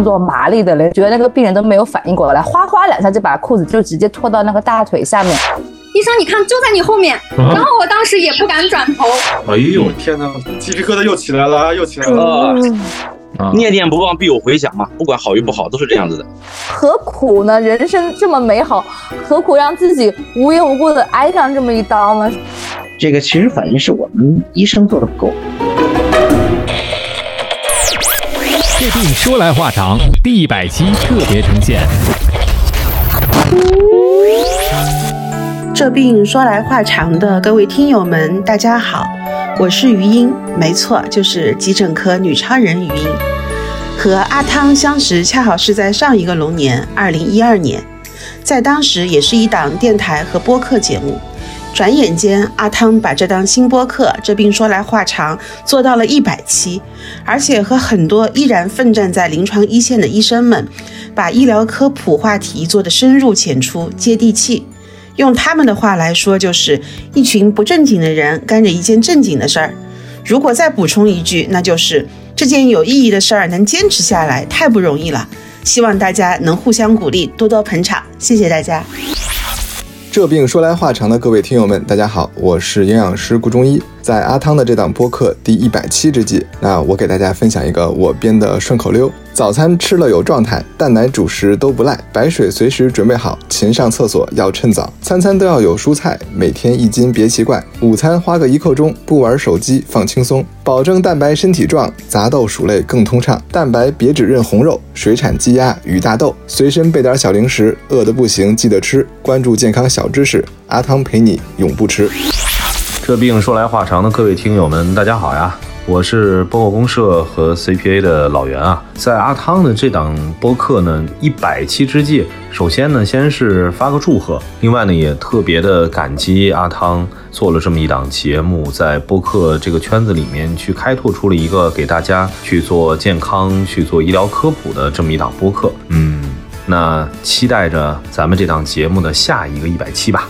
动作麻利的人，觉得那个病人都没有反应过来，哗哗两下就把裤子就直接拖到那个大腿下面。医生，你看就在你后面，然后我当时也不敢转头。哎呦天哪，鸡皮疙瘩又起来了，又起来了。念念不忘必有回响嘛，不管好与不好都是这样子的。何苦呢？人生这么美好，何苦让自己无缘无故的挨上这么一刀呢？这个其实反映是我们医生做的不够。病说来话长，第一百期特别呈现。这病说来话长的各位听友们，大家好，我是余音，没错，就是急诊科女超人余音。和阿汤相识，恰好是在上一个龙年，二零一二年，在当时也是一档电台和播客节目。转眼间，阿汤把这档新播客《这病说来话长》做到了一百期，而且和很多依然奋战在临床一线的医生们，把医疗科普话题做得深入浅出、接地气。用他们的话来说，就是一群不正经的人干着一件正经的事儿。如果再补充一句，那就是这件有意义的事儿能坚持下来太不容易了。希望大家能互相鼓励，多多捧场，谢谢大家。这病说来话长的各位听友们，大家好，我是营养师顾中医。在阿汤的这档播客第一百期之际，那我给大家分享一个我编的顺口溜：早餐吃了有状态，蛋奶主食都不赖，白水随时准备好，勤上厕所要趁早，餐餐都要有蔬菜，每天一斤别奇怪，午餐花个一刻钟，不玩手机放轻松，保证蛋白身体壮，杂豆薯类更通畅，蛋白别只认红肉，水产鸡鸭鱼大豆，随身备点小零食，饿得不行记得吃，关注健康小知识，阿汤陪你永不吃。这病说来话长的各位听友们，大家好呀！我是播客公社和 CPA 的老袁啊。在阿汤的这档播客呢，一百期之际，首先呢，先是发个祝贺，另外呢，也特别的感激阿汤做了这么一档节目，在播客这个圈子里面去开拓出了一个给大家去做健康、去做医疗科普的这么一档播客。嗯，那期待着咱们这档节目的下一个一百期吧。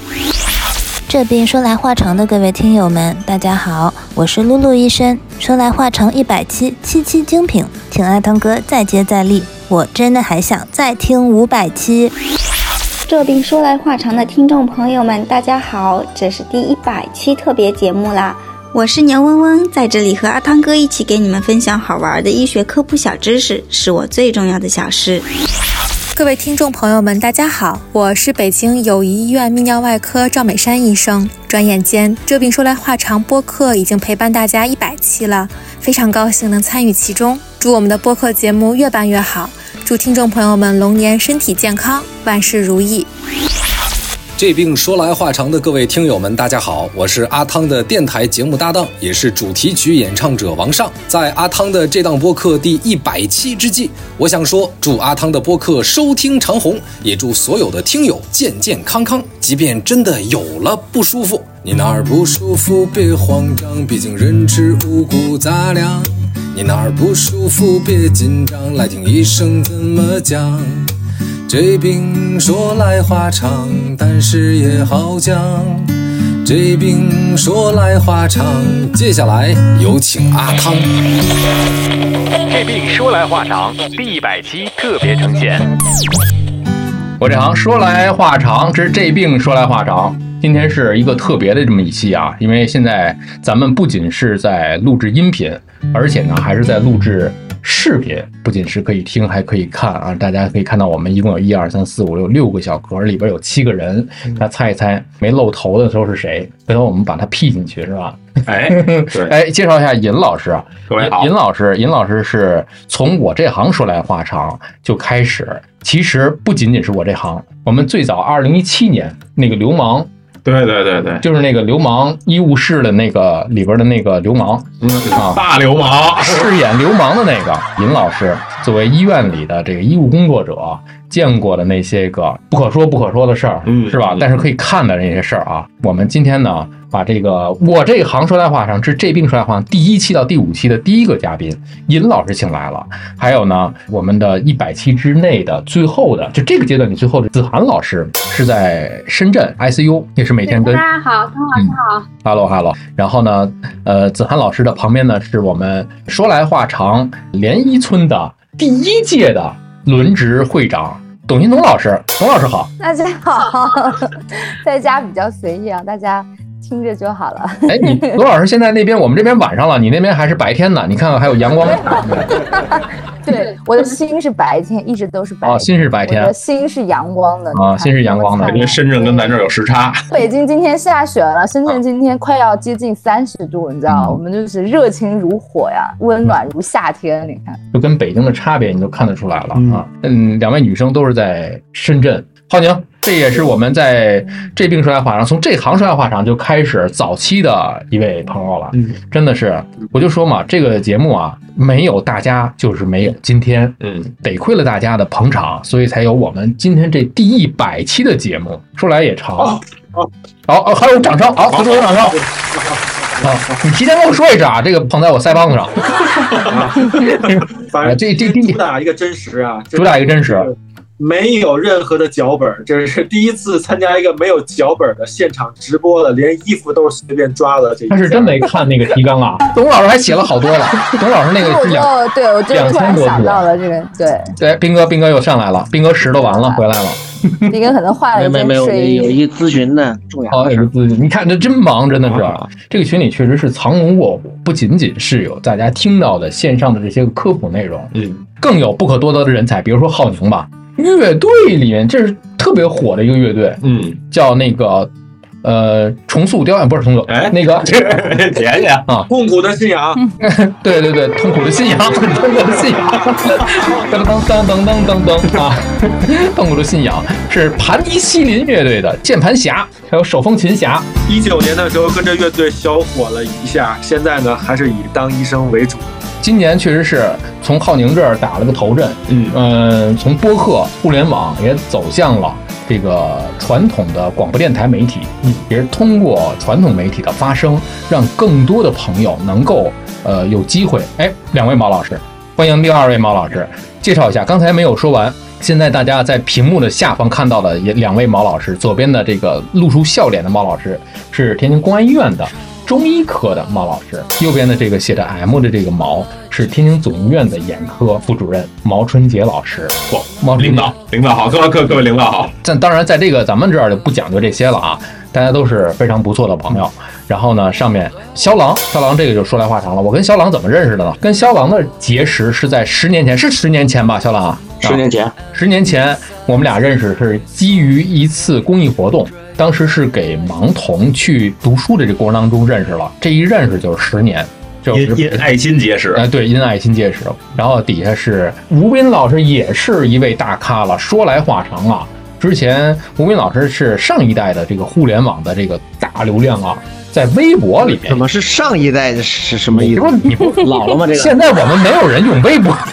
这病说来话长的各位听友们，大家好，我是露露医生。说来话长一百期，七期精品，请阿汤哥再接再厉，我真的还想再听五百期。这病说来话长的听众朋友们，大家好，这是第一百期特别节目啦，我是牛嗡嗡，在这里和阿汤哥一起给你们分享好玩的医学科普小知识，是我最重要的小事。各位听众朋友们，大家好，我是北京友谊医院泌尿外科赵美山医生。转眼间，这病说来话长播客已经陪伴大家一百期了，非常高兴能参与其中。祝我们的播客节目越办越好，祝听众朋友们龙年身体健康，万事如意。这病说来话长的各位听友们，大家好，我是阿汤的电台节目搭档，也是主题曲演唱者王尚。在阿汤的这档播客第一百期之际，我想说，祝阿汤的播客收听长虹，也祝所有的听友健健康康。即便真的有了不舒服，你哪儿不舒服别慌张，毕竟人吃五谷杂粮。你哪儿不舒服别紧张，来听医生怎么讲。这病说来话长，但是也好讲。这病说来话长，接下来有请阿汤。这病说来话长，第一百期特别呈现。我这行说来话长，之这病说来话长。今天是一个特别的这么一期啊，因为现在咱们不仅是在录制音频，而且呢还是在录制。视频不仅是可以听，还可以看啊！大家可以看到，我们一共有一二三四五六六个小格，里边有七个人。那猜一猜，没露头的时候是谁？回头我们把他 P 进去，是吧？哎，对，哎，介绍一下尹老师啊，各位好。尹老师，尹老师是从我这行说来话长就开始，其实不仅仅是我这行，我们最早二零一七年那个流氓。对对对对，就是那个流氓医务室的那个里边的那个流氓，啊，大流氓。饰演流氓的那个尹老师，作为医院里的这个医务工作者，见过的那些个不可说不可说的事儿，是吧？但是可以看的那些事儿啊，我们今天呢。把这个我这行说来话长，这这病说来话长，第一期到第五期的第一个嘉宾尹老师请来了，还有呢，我们的一百期之内的最后的，就这个阶段，你最后的子涵老师是在深圳 ICU，也是每天跟大家好，汤老师好，Hello Hello，然后呢，呃，子涵老师的旁边呢是我们说来话长连衣村的第一届的轮值会长董新东老师。董老师好，大家好，在家比较随意啊，大家听着就好了。哎，你 罗老师现在那边，我们这边晚上了，你那边还是白天呢？你看看还有阳光。对，我的心是白天，一直都是白天。哦，心是白天，我的心是阳光的啊，心是阳光的。因为深圳跟咱这儿有时差。北京今天下雪了，深圳今天快要接近三十度，你知道，我们就是热情如火呀，温暖如夏天。你看，就跟北京的差别，你都看得出来了啊。嗯，两位女生都是在深圳。浩宁，这也是我们在这病说来话长，从这行说来话长就开始早期的一位朋友了。嗯，真的是，我就说嘛，这个节目啊，没有大家就是没有今天。嗯，得亏了大家的捧场，所以才有我们今天这第一百期的节目。说来也长。好，好，还有掌声，好，此处有掌声。啊，你提前跟我说一声啊，这个捧在我腮帮子上。反正这这第主打一个真实啊，主打一个真实。没有任何的脚本，这是第一次参加一个没有脚本的现场直播的，连衣服都是随便抓的。这他是真没看那个提纲啊，董老师还写了好多了。董老师那个是两，对我就突然想到了这个，对对，斌哥，斌哥又上来了，斌哥拾掇完了回来了。斌哥可能换了一件睡衣。有一咨询的重要的事。咨询，你看这真忙，真的是。这个群里确实是藏龙卧虎，不仅仅是有大家听到的线上的这些个科普内容，嗯，更有不可多得的人才，比如说浩宁吧。乐队里面，这是特别火的一个乐队，嗯，叫那个呃重塑雕像，不是重塑，哎，那个。甜甜啊，痛苦的信仰，对对对，痛苦的信仰，痛苦的信仰，噔噔噔噔噔噔噔啊，痛苦的信仰是盘尼西林乐队的键盘侠，还有手风琴侠。一九年的时候跟着乐队小火了一下，现在呢还是以当医生为主。今年确实是从浩宁这儿打了个头阵，嗯嗯，从播客、互联网也走向了这个传统的广播电台媒体，嗯，也是通过传统媒体的发声，让更多的朋友能够呃有机会。哎，两位毛老师，欢迎第二位毛老师，介绍一下，刚才没有说完，现在大家在屏幕的下方看到的也两位毛老师，左边的这个露出笑脸的毛老师是天津公安医院的。中医科的毛老师，右边的这个写着 M 的这个毛是天津总医院的眼科副主任毛春杰老师。嚯，毛领导，领导好，各位各各位领导好。但当然，在这个咱们这儿就不讲究这些了啊，大家都是非常不错的朋友。然后呢，上面肖郎，肖郎这个就说来话长了。我跟肖郎怎么认识的呢？跟肖郎的结识是在十年前，是十年前吧？肖郎，十年前，十年前我们俩认识是基于一次公益活动。当时是给盲童去读书的这个过程当中认识了，这一认识就是十年，就是因爱心结识。哎，对，因爱心结识。然后底下是吴斌老师，也是一位大咖了。说来话长啊，之前吴斌老师是上一代的这个互联网的这个大流量啊，在微博里面。怎么是上一代？是什么意思？你不老了吗？这个现在我们没有人用微博。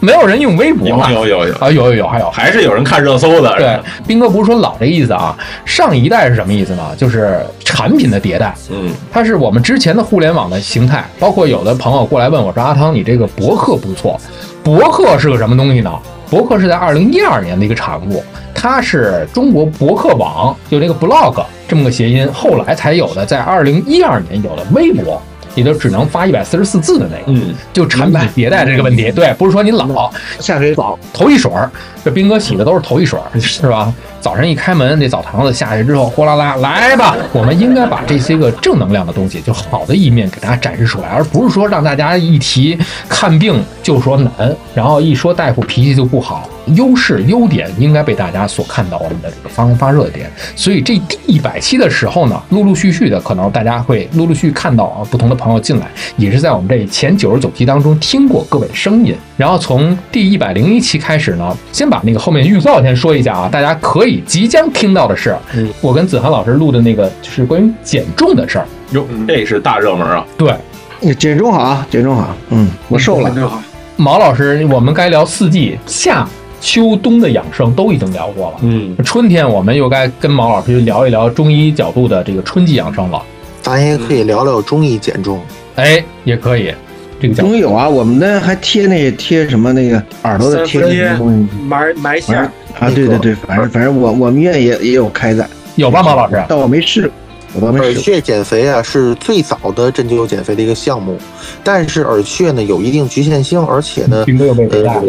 没有人用微博了，有有有啊，有有有，还有还是有人看热搜的。对，斌哥不是说老这意思啊，上一代是什么意思呢？就是产品的迭代。嗯，它是我们之前的互联网的形态，包括有的朋友过来问我说：“阿汤，你这个博客不错，博客是个什么东西呢？”博客是在二零一二年的一个产物，它是中国博客网，就这个 blog 这么个谐音，后来才有的，在二零一二年有的微博。也就只能发一百四十四字的那个，嗯，就产品迭代这个问题，对，不是说你老下水早头一水儿，这兵哥洗的都是头一水儿，是吧？早上一开门，那澡堂子下去之后，呼啦啦，来吧！我们应该把这些个正能量的东西，就好的一面给大家展示出来，而不是说让大家一提看病就说难，然后一说大夫脾气就不好。优势优点应该被大家所看到，我们的这个发光发热点。所以这第一百期的时候呢，陆陆续续的，可能大家会陆陆续看到啊，不同的朋友进来，也是在我们这前九十九期当中听过各位声音。然后从第一百零一期开始呢，先把那个后面预告先说一下啊，大家可以。即将听到的是，我跟子涵老师录的那个，就是关于减重的事儿。哟，这是大热门啊！对，减重好啊，减重好。嗯，我瘦了。好毛老师，我们该聊四季，夏、秋、冬的养生都已经聊过了。嗯，春天我们又该跟毛老师聊一聊中医角度的这个春季养生了。咱也可以聊聊中医减重。哎，也可以。这个中医有啊，我们的还贴那贴什么那个耳朵的贴什么东西？埋埋线。啊，对对对，反正反正我我们医院也也有开展，有吧，马老师？但我没试，耳穴减肥啊是最早的针灸减肥的一个项目，但是耳穴呢有一定局限性，而且呢，呃，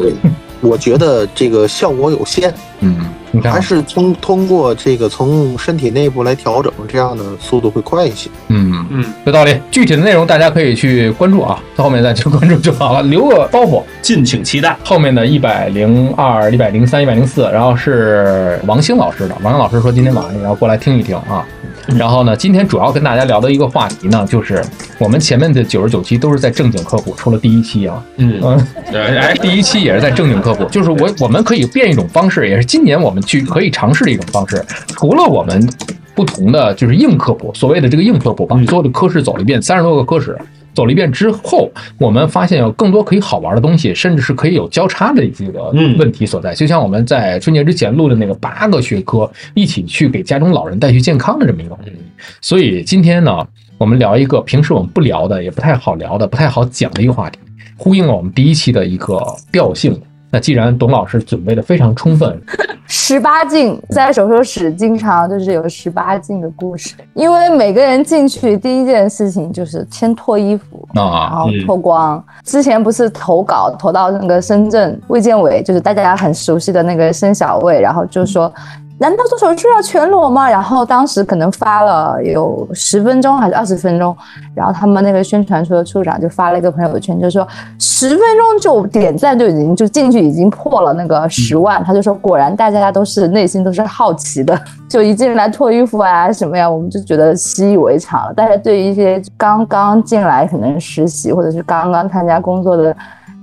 我觉得这个效果有限。嗯，你看，还是通通过这个从身体内部来调整，这样的速度会快一些。嗯嗯，有道理。具体的内容大家可以去关注啊，到后面再去关注就好了，留个包袱，敬请期待。后面的一百零二、一百零三、一百零四，然后是王兴老师的。王兴老师说今天晚上也要过来听一听啊。然后呢，今天主要跟大家聊的一个话题呢，就是我们前面的九十九期都是在正经科普，除了第一期啊，嗯。嗯，哎，第一期也是在正经科普，就是我我们可以变一种方式，也是今年我们去可以尝试的一种方式，除了我们不同的就是硬科普，所谓的这个硬科普，把所有的科室走了一遍，三十多个科室。走了一遍之后，我们发现有更多可以好玩的东西，甚至是可以有交叉的这个问题所在。就像我们在春节之前录的那个八个学科，一起去给家中老人带去健康的这么一个话题。所以今天呢，我们聊一个平时我们不聊的，也不太好聊的，不太好讲的一个话题，呼应了我们第一期的一个调性。那既然董老师准备的非常充分，十八禁在手术室经常就是有十八禁的故事，因为每个人进去第一件事情就是先脱衣服啊，然后脱光。之前不是投稿投到那个深圳卫健委，就是大家很熟悉的那个申小卫，然后就说。难道做手术要全裸吗？然后当时可能发了有十分钟还是二十分钟，然后他们那个宣传处的处长就发了一个朋友圈，就说十分钟就点赞就已经就进去已经破了那个 十万。他就说果然大家都是内心都是好奇的，就一进来脱衣服啊什么呀，我们就觉得习以为常了。但是对于一些刚刚进来可能实习或者是刚刚参加工作的。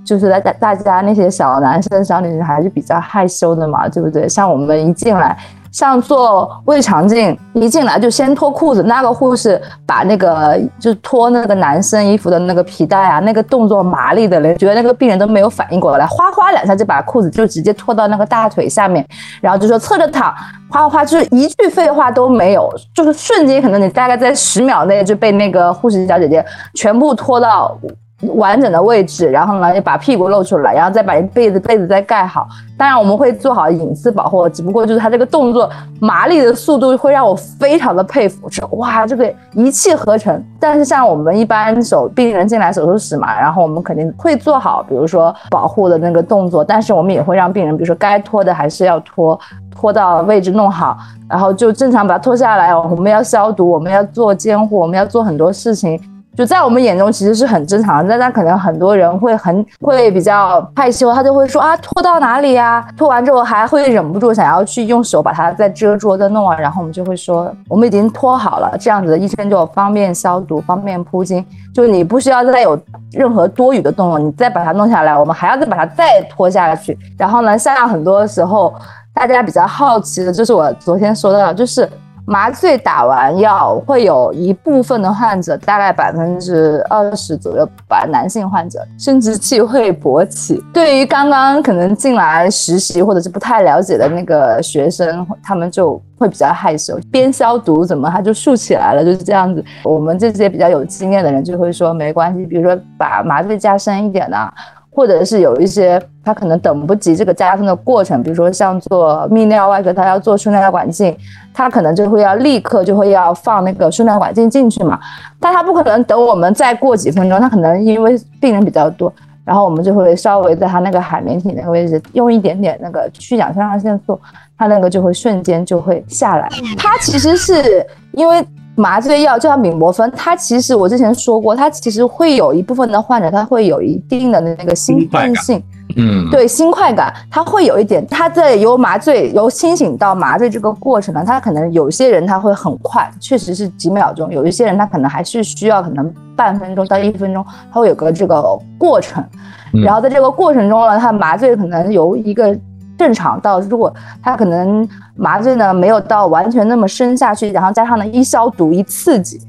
就是大大大家那些小男生小女生还是比较害羞的嘛，对不对？像我们一进来，像做胃肠镜，一进来就先脱裤子，那个护士把那个就脱那个男生衣服的那个皮带啊，那个动作麻利的嘞，觉得那个病人都没有反应过来，哗哗两下就把裤子就直接脱到那个大腿下面，然后就说侧着躺，哗哗哗，就是一句废话都没有，就是瞬间可能你大概在十秒内就被那个护士小姐姐全部拖到。完整的位置，然后呢，把屁股露出来，然后再把被子被子再盖好。当然，我们会做好隐私保护，只不过就是他这个动作麻利的速度会让我非常的佩服，说哇，这个一气呵成。但是像我们一般手病人进来手术室嘛，然后我们肯定会做好，比如说保护的那个动作，但是我们也会让病人，比如说该脱的还是要脱，脱到位置弄好，然后就正常把它脱下来。我们要消毒，我们要做监护，我们要做很多事情。就在我们眼中其实是很正常的，但他可能很多人会很会比较害羞，他就会说啊脱到哪里呀？脱完之后还会忍不住想要去用手把它再遮住、再弄啊，然后我们就会说我们已经脱好了，这样子的医生就方便消毒、方便铺巾，就你不需要再有任何多余的动作，你再把它弄下来，我们还要再把它再拖下去。然后呢，像很多时候大家比较好奇的就是我昨天说的，就是。麻醉打完药，会有一部分的患者，大概百分之二十左右吧，男性患者生殖器会勃起。对于刚刚可能进来实习或者是不太了解的那个学生，他们就会比较害羞，边消毒怎么他就竖起来了，就是这样子。我们这些比较有经验的人就会说没关系，比如说把麻醉加深一点啊。或者是有一些他可能等不及这个加深的过程，比如说像做泌尿外科，他要做输尿管镜，他可能就会要立刻就会要放那个输尿管镜进去嘛，但他不可能等我们再过几分钟，他可能因为病人比较多，然后我们就会稍微在他那个海绵体那个位置用一点点那个去氧肾上腺素，他那个就会瞬间就会下来。他其实是因为。麻醉药就像米摩芬，它其实我之前说过，它其实会有一部分的患者，他会有一定的那个兴奋性，嗯，对，新快感，他会有一点，他在由麻醉由清醒到麻醉这个过程呢，他可能有些人他会很快，确实是几秒钟，有一些人他可能还是需要可能半分钟到一分钟，他会有个这个过程，然后在这个过程中呢，他麻醉可能由一个。正常到，如果他可能麻醉呢没有到完全那么深下去，然后加上呢一消毒一刺激，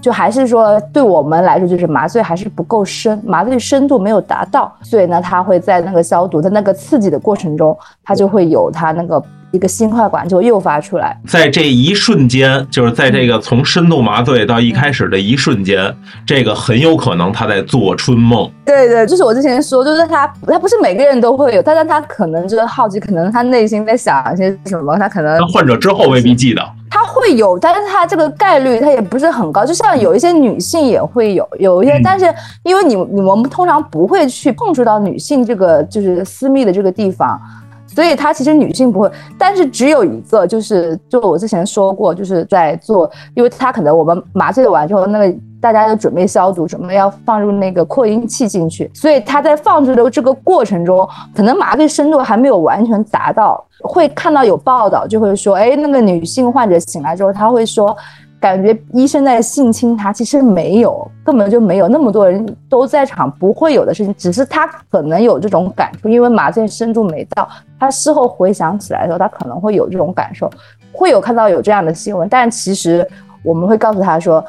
就还是说对我们来说就是麻醉还是不够深，麻醉深度没有达到，所以呢他会在那个消毒的那个刺激的过程中，他就会有他那个一个心快管就诱发出来。在这一瞬间，就是在这个从深度麻醉到一开始的一瞬间，这个很有可能他在做春梦。对对，就是我之前说，就是他他不是每个人都会有，但是他可能就是好奇，可能他内心在想一些什么，他可能患者之后未必记得。他会有，但是他这个概率他也不是很高，就像有一些女性也会有，有一些，但是因为你你们通常不会去碰触到女性这个就是私密的这个地方，所以他其实女性不会，但是只有一个就是就我之前说过，就是在做，因为他可能我们麻醉完之后那个。大家都准备消毒，准备要放入那个扩音器进去，所以他在放置的这个过程中，可能麻醉深度还没有完全达到。会看到有报道，就会说，哎，那个女性患者醒来之后，她会说，感觉医生在性侵她，其实没有，根本就没有那么多人都在场，不会有的事情，只是她可能有这种感触，因为麻醉深度没到。她事后回想起来的时候，她可能会有这种感受，会有看到有这样的新闻，但其实我们会告诉她说。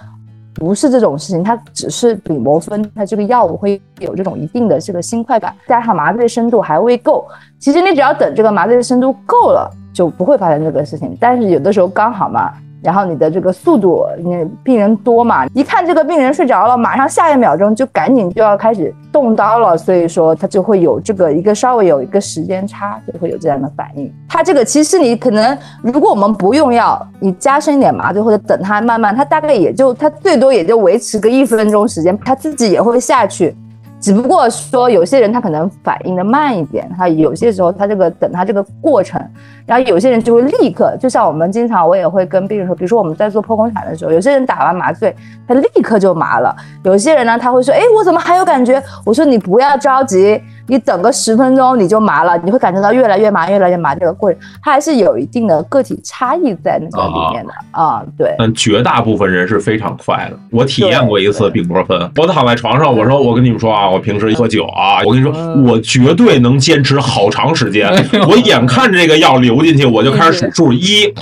不是这种事情，它只是比摩芬，它这个药物会有这种一定的这个新快感，加上麻醉深度还未够。其实你只要等这个麻醉深度够了，就不会发生这个事情。但是有的时候刚好嘛。然后你的这个速度，你病人多嘛，一看这个病人睡着了，马上下一秒钟就赶紧就要开始动刀了，所以说他就会有这个一个稍微有一个时间差，就会有这样的反应。他这个其实你可能，如果我们不用药，你加深一点麻醉或者等他慢慢，他大概也就他最多也就维持个一分钟时间，他自己也会下去。只不过说有些人他可能反应的慢一点，他有些时候他这个等他这个过程，然后有些人就会立刻，就像我们经常我也会跟病人说，比如说我们在做剖宫产的时候，有些人打完麻醉他立刻就麻了，有些人呢他会说，哎，我怎么还有感觉？我说你不要着急。你等个十分钟你就麻了，你会感觉到越来越麻，越来越麻。这个过程它还是有一定的个体差异在那个里面的啊。对，但绝大部分人是非常快的。我体验过一次病魔分，我躺在床上，我说我跟你们说啊，我平时喝酒啊，我跟你说，我绝对能坚持好长时间。我眼看着这个药流进去，我就开始数数一。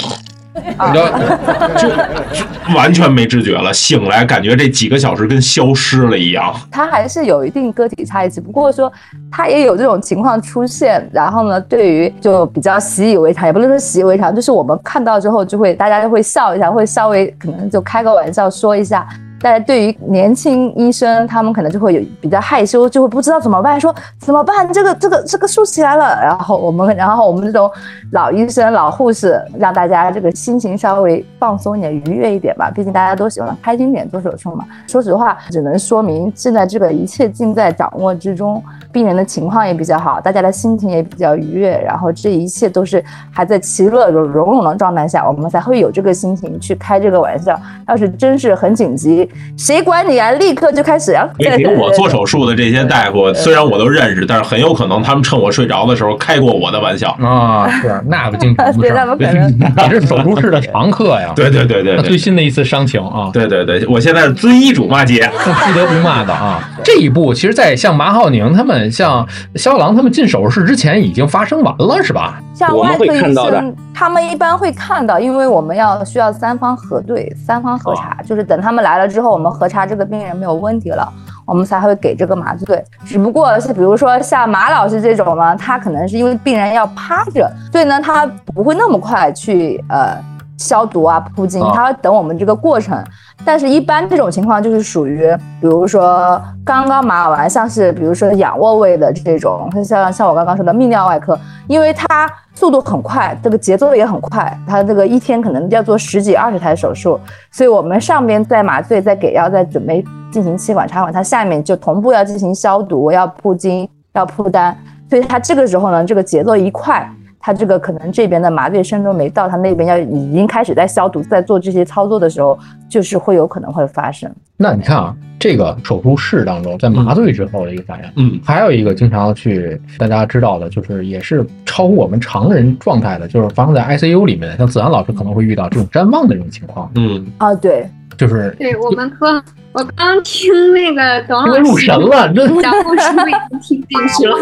你知道，就就完全没知觉了。醒来感觉这几个小时跟消失了一样。他还是有一定个体差异，只不过说他也有这种情况出现。然后呢，对于就比较习以为常，也不能说习以为常，就是我们看到之后就会大家就会笑一下，会稍微可能就开个玩笑说一下。但是对于年轻医生，他们可能就会有比较害羞，就会不知道怎么办，说怎么办？这个这个这个竖起来了。然后我们，然后我们这种老医生、老护士，让大家这个心情稍微放松一点、愉悦一点吧。毕竟大家都喜欢开心点做手术嘛。说实话，只能说明现在这个一切尽在掌握之中，病人的情况也比较好，大家的心情也比较愉悦。然后这一切都是还在其乐融融的状态下，我们才会有这个心情去开这个玩笑。要是真是很紧急，谁管你啊！立刻就开始啊！给我做手术的这些大夫，虽然我都认识，但是很有可能他们趁我睡着的时候开过我的玩笑啊！是那不经常的事儿，你是手术室的常客呀！对对对对，最新的一次伤情啊！对对对，我现在是遵医嘱骂街，不得不骂的啊！这一步其实，在像马浩宁他们、像肖郎他们进手术室之前已经发生完了，是吧？像外科医生，他们一般会看到，因为我们要需要三方核对、三方核查，就是等他们来了之后，我们核查这个病人没有问题了，我们才会给这个麻醉。只不过是比如说像马老师这种呢，他可能是因为病人要趴着，所以呢，他不会那么快去呃消毒啊、铺巾，他会等我们这个过程。但是，一般这种情况就是属于，比如说刚刚麻完，像是比如说仰卧位的这种，像像我刚刚说的泌尿外科，因为它速度很快，这个节奏也很快，它这个一天可能要做十几二十台手术，所以我们上边在麻醉、在给药、在准备进行气管插管，它下面就同步要进行消毒、要铺巾、要铺单，所以它这个时候呢，这个节奏一快。他这个可能这边的麻醉深度没到，他那边要已经开始在消毒，在做这些操作的时候，就是会有可能会发生。那你看啊，这个手术室当中，在麻醉之后的一个反应，嗯，还有一个经常去大家知道的，就是也是超乎我们常人状态的，就是发生在 ICU 里面，像子安老师可能会遇到这种谵妄的这种情况。嗯啊，对。就是对我们科，我刚听那个董老师入神了，讲故事都已经听进去了。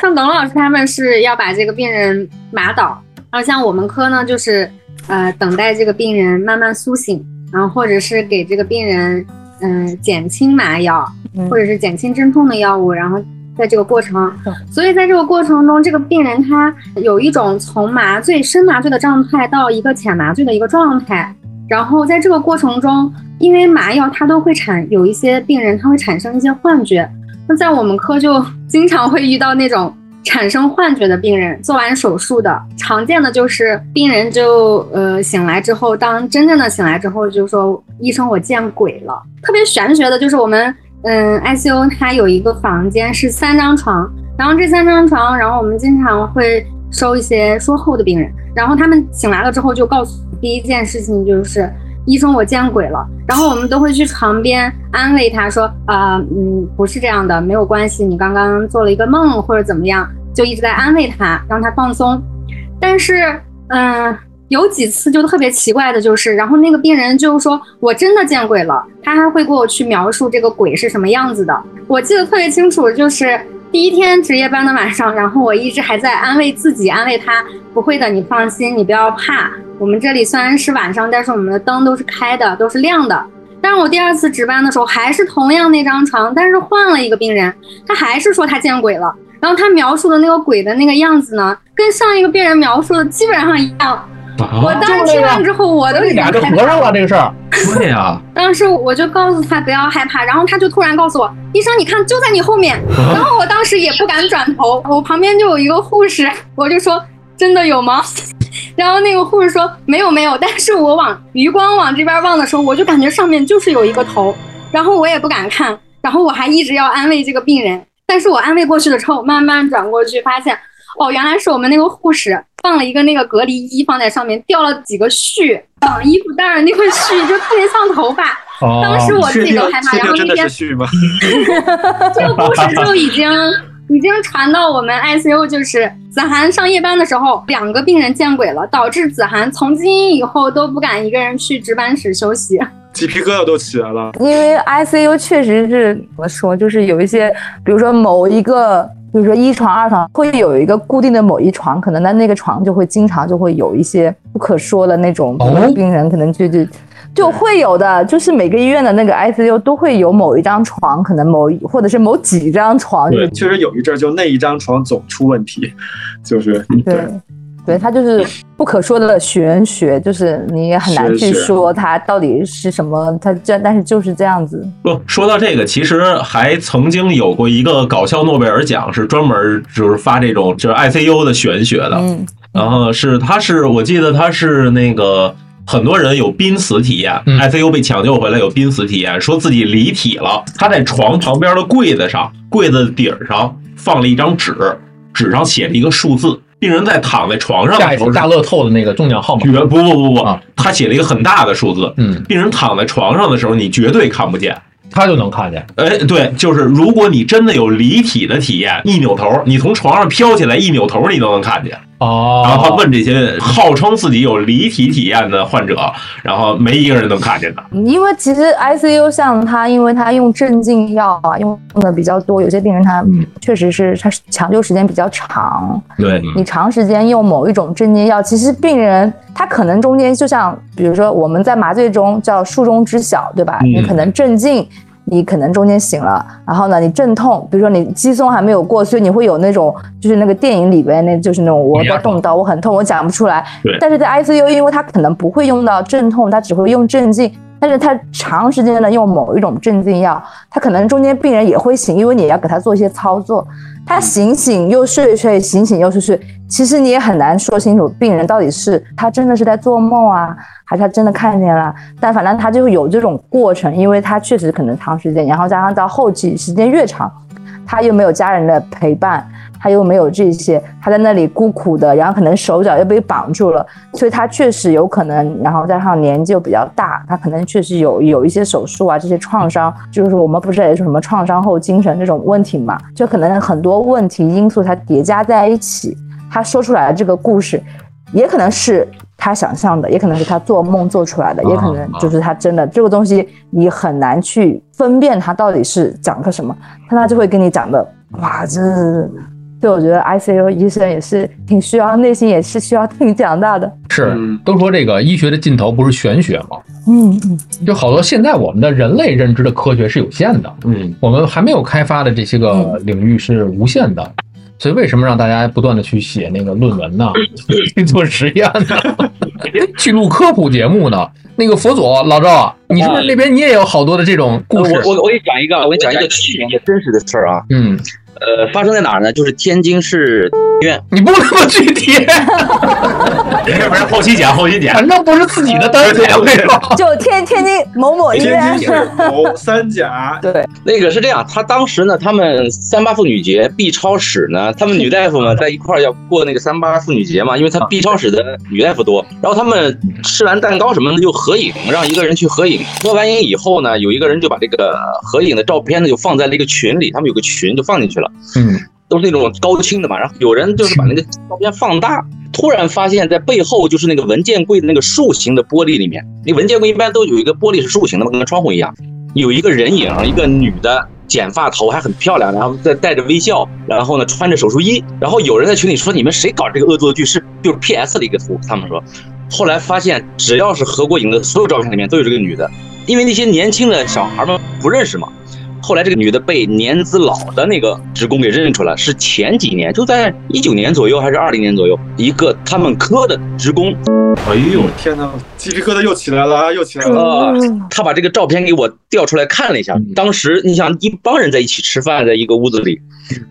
像董老师他们是要把这个病人麻倒，然后像我们科呢，就是呃等待这个病人慢慢苏醒，然后或者是给这个病人嗯减轻麻药，或者是减轻镇痛的药物，然后在这个过程，所以在这个过程中，这个病人他有一种从麻醉深麻醉的状态到一个浅麻醉的一个状态，然后在这个过程中，因为麻药它都会产有一些病人他会产生一些幻觉，那在我们科就 经常会遇到那种产生幻觉的病人，做完手术的常见的就是病人就呃醒来之后，当真正的醒来之后就说医生我见鬼了，特别玄学的就是我们。嗯，ICU 它有一个房间是三张床，然后这三张床，然后我们经常会收一些说后的病人，然后他们醒来了之后就告诉第一件事情就是医生我见鬼了，然后我们都会去床边安慰他说啊嗯不是这样的，没有关系，你刚刚做了一个梦或者怎么样，就一直在安慰他，让他放松，但是嗯。有几次就特别奇怪的，就是，然后那个病人就说：“我真的见鬼了。”他还会给我去描述这个鬼是什么样子的。我记得特别清楚，就是第一天值夜班的晚上，然后我一直还在安慰自己，安慰他：“不会的，你放心，你不要怕。我们这里虽然是晚上，但是我们的灯都是开的，都是亮的。”但是我第二次值班的时候，还是同样那张床，但是换了一个病人，他还是说他见鬼了。然后他描述的那个鬼的那个样子呢，跟上一个病人描述的基本上一样。我当时听完之后，我都俩就合上了这个事儿。对呀，当时我就告诉他不要害怕，然后他就突然告诉我：“医生，你看就在你后面。”然后我当时也不敢转头，我旁边就有一个护士，我就说：“真的有吗？” 然后那个护士说：“没有没有。”但是我往余光往这边望的时候，我就感觉上面就是有一个头，然后我也不敢看，然后我还一直要安慰这个病人，但是我安慰过去的时候，慢慢转过去发现。哦，原来是我们那个护士放了一个那个隔离衣放在上面，掉了几个絮，绑衣服带儿那个絮就特别像头发。当时我自己都害怕，然后那天这个 故事就已经已经传到我们 ICU，就是子涵上夜班的时候，两个病人见鬼了，导致子涵从今以后都不敢一个人去值班室休息，鸡皮疙瘩都起来了。因为 ICU 确实是怎么说，就是有一些，比如说某一个。比如说一床二床会有一个固定的某一床，可能那那个床就会经常就会有一些不可说的那种病人，可能就就就会有的，就是每个医院的那个 ICU 都会有某一张床，可能某或者是某几张床。对，确实有一阵就那一张床总出问题，就是对。对，它就是不可说的玄学，就是你也很难去说它到底是什么，它这但是就是这样子。不说到这个，其实还曾经有过一个搞笑诺贝尔奖，是专门就是发这种就是 ICU 的玄学的。嗯，然后是他是我记得他是那个很多人有濒死体验，ICU 被抢救回来有濒死体验，说自己离体了。他在床旁边的柜子上，柜子底儿上放了一张纸，纸上写了一个数字。病人在躺在床上的时候，大乐透的那个中奖号码。不不不不，他写了一个很大的数字。嗯，病人躺在床上的时候，你绝对看不见。他就能看见，哎，对，就是如果你真的有离体的体验，一扭头，你从床上飘起来，一扭头，你都能看见。哦，然后他问这些号称自己有离体体验的患者，然后没一个人能看见的。因为其实 ICU 像他，因为他用镇静药啊，用的比较多，有些病人他确实是他抢救时间比较长。对，你长时间用某一种镇静药，其实病人他可能中间就像，比如说我们在麻醉中叫术中知晓，对吧？你可能镇静。你可能中间醒了，然后呢，你阵痛，比如说你肌松还没有过，所以你会有那种，就是那个电影里边那，就是那种我在动刀，我很痛，我讲不出来。但是在 ICU，因为它可能不会用到镇痛，它只会用镇静，但是他长时间的用某一种镇静药，他可能中间病人也会醒，因为你要给他做一些操作，他醒醒又睡睡，醒醒又睡睡，其实你也很难说清楚病人到底是他真的是在做梦啊。还是他真的看见了，但反正他就有这种过程，因为他确实可能长时间，然后加上到后期时间越长，他又没有家人的陪伴，他又没有这些，他在那里孤苦的，然后可能手脚又被绑住了，所以他确实有可能，然后加上年纪又比较大，他可能确实有有一些手术啊这些创伤，就是我们不是也说什么创伤后精神这种问题嘛，就可能很多问题因素它叠加在一起，他说出来的这个故事，也可能是。他想象的，也可能是他做梦做出来的，也可能就是他真的。这个东西你很难去分辨他到底是讲个什么，但他就会跟你讲的，哇，这所以我觉得 ICU 医生也是挺需要，内心也是需要挺强大的。是，都说这个医学的尽头不是玄学吗？嗯嗯，就好多现在我们的人类认知的科学是有限的，嗯，我们还没有开发的这些个领域是无限的。所以为什么让大家不断的去写那个论文呢？去做实验呢？去录科普节目呢？那个佛祖老赵，你是不是那边你也有好多的这种故事？我我我给你讲一个，我给你讲一个去年的真实的事儿啊。嗯。呃，发生在哪儿呢？就是天津市医院。你不那么具体，要不然后期剪后期剪，反正不是自己的单子。就天天津某某医院，天津市某三甲。对，那个是这样，他当时呢，他们三八妇女节 B 超室呢，他们女大夫们在一块儿要过那个三八妇女节嘛，因为他 B 超室的女大夫多，然后他们吃完蛋糕什么的就合影，让一个人去合影。合完影以后呢，有一个人就把这个合影的照片呢就放在了一个群里，他们有个群就放进去了。嗯，都是那种高清的嘛，然后有人就是把那个照片放大，突然发现，在背后就是那个文件柜的那个竖形的玻璃里面，那文件柜一般都有一个玻璃是竖形的嘛，跟窗户一样，有一个人影，一个女的，剪发头还很漂亮，然后再带着微笑，然后呢穿着手术衣，然后有人在群里说你们谁搞这个恶作剧是就是 P S 的一个图，他们说，后来发现只要是合过影的所有照片里面都有这个女的，因为那些年轻的小孩们不认识嘛。后来这个女的被年资老的那个职工给认出来，是前几年，就在一九年左右还是二零年左右，一个他们科的职工。哎呦天哪，鸡皮疙瘩又起来了啊，又起来了！他把这个照片给我调出来看了一下，当时你想一帮人在一起吃饭，在一个屋子里，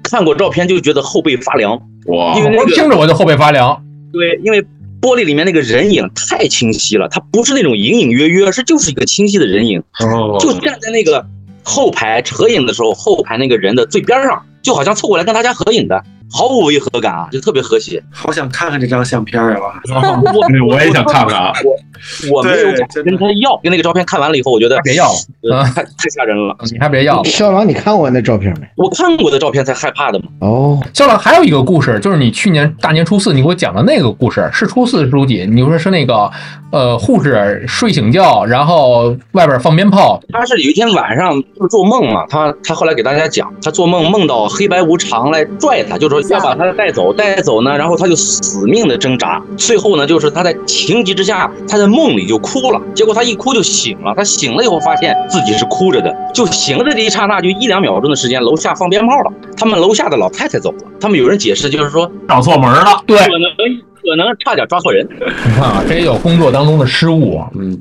看过照片就觉得后背发凉。哇！因为那个听着我就后背发凉。对，因为玻璃里面那个人影太清晰了，他不是那种隐隐约约，是就是一个清晰的人影。哦。就站在那个。后排合影的时候，后排那个人的最边上，就好像凑过来跟大家合影的。毫无违和感啊，就特别和谐。好想看看这张相片啊！我我也想看看啊。我我没有跟他要，跟那个照片看完了以后，我觉得别要了，太太吓人了。你还别要。肖朗，你看过那照片没？我看过的照片才害怕的嘛。哦，肖朗，还有一个故事，就是你去年大年初四你给我讲的那个故事，是初四是初几？你说是那个呃护士睡醒觉，然后外边放鞭炮。他是有一天晚上就做梦嘛，他他后来给大家讲，他做梦梦到黑白无常来拽他，就说。要把他带走，带走呢，然后他就死命的挣扎，最后呢，就是他在情急之下，他在梦里就哭了，结果他一哭就醒了，他醒了以后发现自己是哭着的，就醒了的这一刹那，就一两秒钟的时间，楼下放鞭炮了，他们楼下的老太太走了，他们有人解释就是说找错门了，对，可能可能差点抓错人，你看啊，这也有工作当中的失误啊，嗯。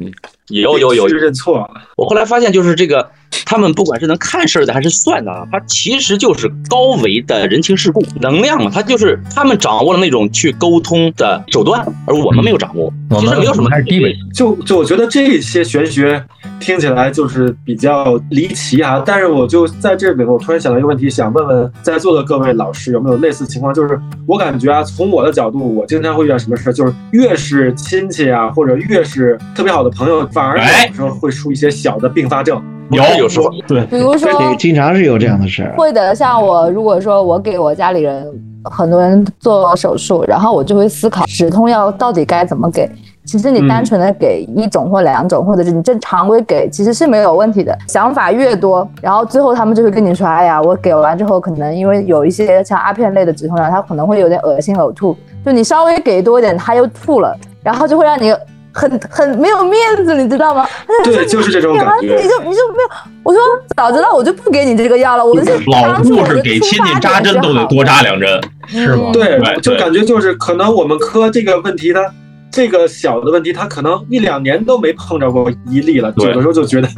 有有有认错了。我后来发现，就是这个，他们不管是能看事儿的还是算的啊，他其实就是高维的人情世故能量嘛，他就是他们掌握了那种去沟通的手段，而我们没有掌握。其实没有什么还是低维。就就我觉得这些玄学听起来就是比较离奇啊，但是我就在这里，我突然想到一个问题，想问问在座的各位老师有没有类似情况？就是我感觉啊，从我的角度，我经常会遇到什么事儿，就是越是亲戚啊，或者越是特别好的朋友。反而有时候会出一些小的并发症，有有时候对，比如说经常是有这样的事儿。会的，像我如果说我给我家里人很多人做手术，然后我就会思考止痛药到底该怎么给。其实你单纯的给一种或两种，或者是你正常规给，其实是没有问题的。想法越多，然后最后他们就会跟你说：“哎呀，我给完之后可能因为有一些像阿片类的止痛药，它可能会有点恶心呕吐，就你稍微给多一点，他又吐了，然后就会让你。”很很没有面子，你知道吗？对，就是这种感觉。你就你就没有，我说早知道我就不给你这个药了。我们是老护士给亲戚扎针都得多扎两针，是吗？对，就感觉就是可能我们科这个问题，它这个小的问题，它可能一两年都没碰着过一例了。有的时候就觉得，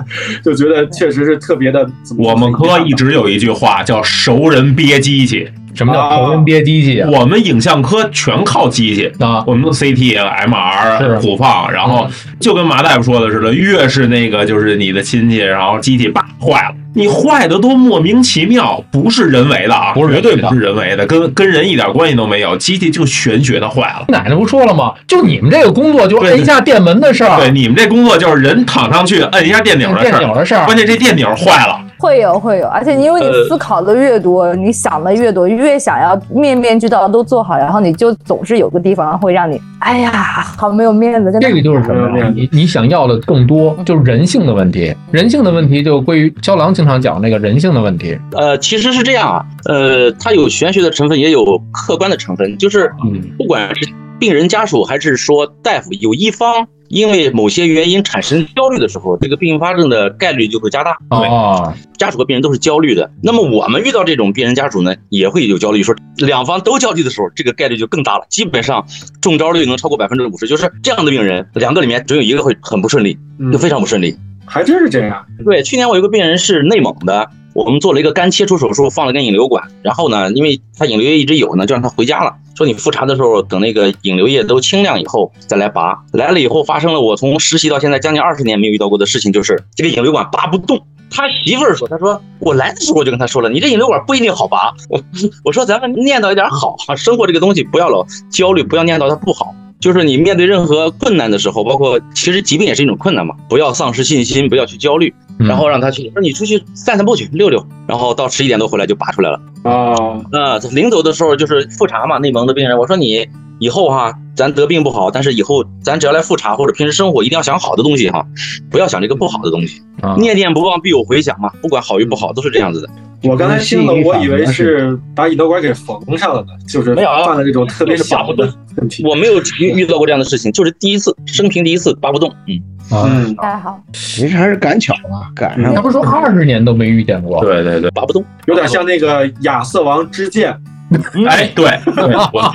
就觉得确实是特别的。我们科一直有一句话叫“熟人憋机器”。什么叫头人憋机器？我们影像科全靠机器啊，我们 CT、MR、补放，然后就跟马大夫说的似的，越是那个就是你的亲戚，然后机器叭坏了，你坏的都莫名其妙，不是人为的啊，不是绝对不是人为的，跟跟人一点关系都没有，机器就玄学的坏了。奶奶不说了吗？就你们这个工作就摁一下电门的事儿，对，你们这工作就是人躺上去摁一下电钮的事儿，电钮的事儿，关键这电钮坏了。会有会有，而且因为你思考的越多，你想的越多，越想要面面俱到都做好，然后你就总是有个地方会让你，哎呀，好没有面子。这个就是什么？你你想要的更多，就是人性的问题。人性的问题就归于肖郎经常讲那个人性的问题。呃，其实是这样啊，呃，它有玄学的成分，也有客观的成分，就是不管是病人家属还是说大夫，有一方。因为某些原因产生焦虑的时候，这个并发症的概率就会加大。哦，家属和病人都是焦虑的。那么我们遇到这种病人家属呢，也会有焦虑。说两方都焦虑的时候，这个概率就更大了。基本上中招率能超过百分之五十。就是这样的病人，两个里面只有一个会很不顺利，就非常不顺利。还真是这样。对，去年我有个病人是内蒙的。我们做了一个肝切除手术，放了根引流管，然后呢，因为他引流液一直有呢，就让他回家了。说你复查的时候，等那个引流液都清亮以后再来拔。来了以后，发生了我从实习到现在将近二十年没有遇到过的事情，就是这个引流管拔不动。他媳妇儿说，他说我来的时候我就跟他说了，你这引流管不一定好拔。我我说咱们念叨一点好哈，生活这个东西不要老焦虑，不要念叨它不好。就是你面对任何困难的时候，包括其实疾病也是一种困难嘛，不要丧失信心，不要去焦虑，然后让他去说你出去散散步去溜溜，然后到十一点多回来就拔出来了。啊，那临走的时候就是复查嘛，内蒙的病人，我说你以后哈，咱得病不好，但是以后咱只要来复查或者平时生活一定要想好的东西哈，不要想这个不好的东西，念念不忘必有回响嘛，不管好与不好都是这样子的。我刚才听的，我以为是把引导管给缝上了呢，就是没有犯了这种特别是拔不动问题。我没有遇遇到过这样的事情，就是第一次，生平第一次拔不动。嗯嗯，太好，其实还是赶巧了，赶上。他不是说二十年都没遇见过？对对对，拔不动，有点像那个亚瑟王之剑。哎，对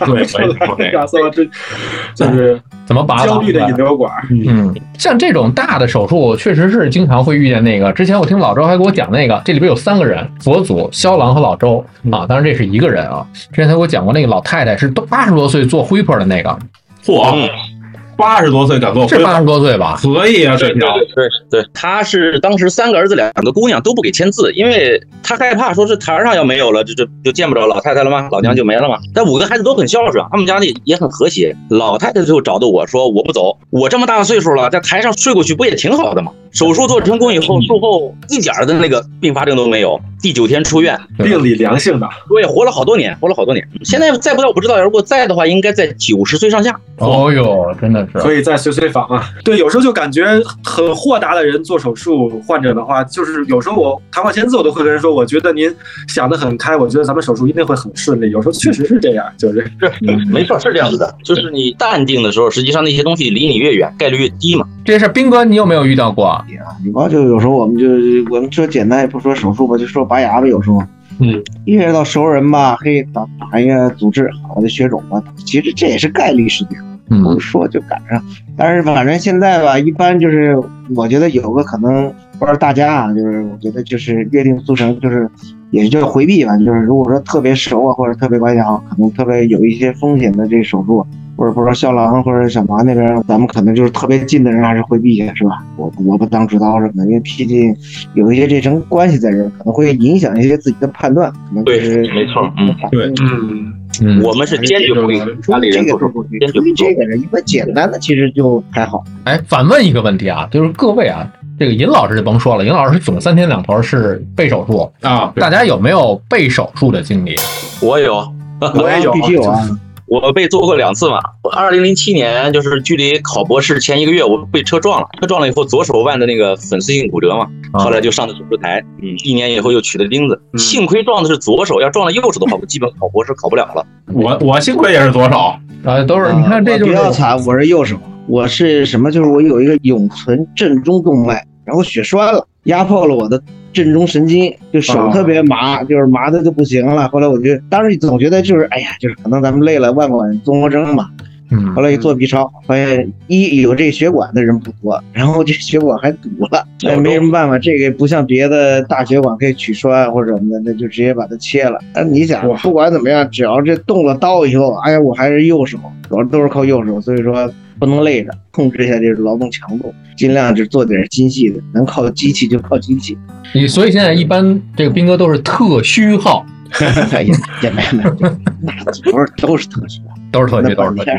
对对，亚瑟王之就是怎么拔焦虑的引流管。嗯，像这种大的手术，确实是经常会遇见那个。之前我听老周还给我讲那个，这里边有三个人：佛祖、肖郎和老周啊。当然这是一个人啊。之前他给我讲过，那个老太太是都八十多岁做灰婆的那个，嚯！八十多岁敢做，是八十多岁吧？可以啊，这对对对，他是当时三个儿子两个姑娘都不给签字，因为他害怕说是台上要没有了，就就就见不着老太太了吗？老娘就没了吗？但五个孩子都很孝顺，他们家里也很和谐。老太太最后找到我说我不走，我这么大岁数了，在台上睡过去不也挺好的吗？手术做成功以后，术后一点的那个并发症都没有，第九天出院，病理良性的，对，活了好多年，活了好多年。现在在不在我不知道，如果在的话，应该在九十岁上下。哦哟，真的是可以再随随访啊。对，有时候就感觉很豁达的人做手术，患者的话，就是有时候我谈话签字，我都会跟人说，我觉得您想得很开，我觉得咱们手术一定会很顺利。有时候确实是这样，就是是，没错，是这样子的。就是你淡定的时候，实际上那些东西离你越远，概率越低嘛。这事，斌哥，你有没有遇到过？啊，你光就有时候我们就我们说简单也不说手术吧，就说拔牙吧。有时候，嗯，遇到熟人吧，嘿，打打一个组织好的血肿吧，其实这也是概率事件，不说就赶上。但是反正现在吧，一般就是我觉得有个可能，不知道大家啊，就是我觉得就是约定俗成，就是也就回避吧。就是如果说特别熟啊，或者特别关系好，可能特别有一些风险的这手术。或者不知道肖郎或者小麻那边，咱们可能就是特别近的人还是回避一下，是吧？我我不当主刀什么的，因为毕竟有一些这层关系在这，可能会影响一些自己的判断。可能对，没错，嗯，对，嗯，我们是坚决不给家里人做手术，坚决不这个人，因为简单的其实就还好。哎，反问一个问题啊，就是各位啊，这个尹老师就甭说了，尹老师总三天两头是备手术啊，大家有没有备手术的经历？我有，我也有，必须有啊。我被做过两次嘛。二零零七年就是距离考博士前一个月，我被车撞了。车撞了以后，左手腕的那个粉碎性骨折嘛，后来就上的手术台。嗯，一年以后又取了钉子。幸亏撞的是左手，要撞了右手的话，我基本考博士考不了了。我我幸亏也是左手啊，都是你看这就比较惨。我是右手，我是什么？就是我有一个永存正中动脉，然后血栓了，压迫了我的。正中神经就手特别麻，就是麻的就不行了。后来我就当时总觉得就是，哎呀，就是可能咱们累了，腕管综合征嘛。嗯。后来一做 B 超，发现一有这血管的人不多，然后这血管还堵了，那没什么办法，这个不像别的大血管可以取栓或者什么的，那就直接把它切了。但你想，不管怎么样，只要这动了刀以后，哎呀，我还是右手，主要都是靠右手，所以说。不能累着，控制一下这个劳动强度，尽量就做点精细的，能靠机器就靠机器。你所以现在一般这个兵哥都是特虚号，也也没没，那不是都是特需，都是特需，都是特需。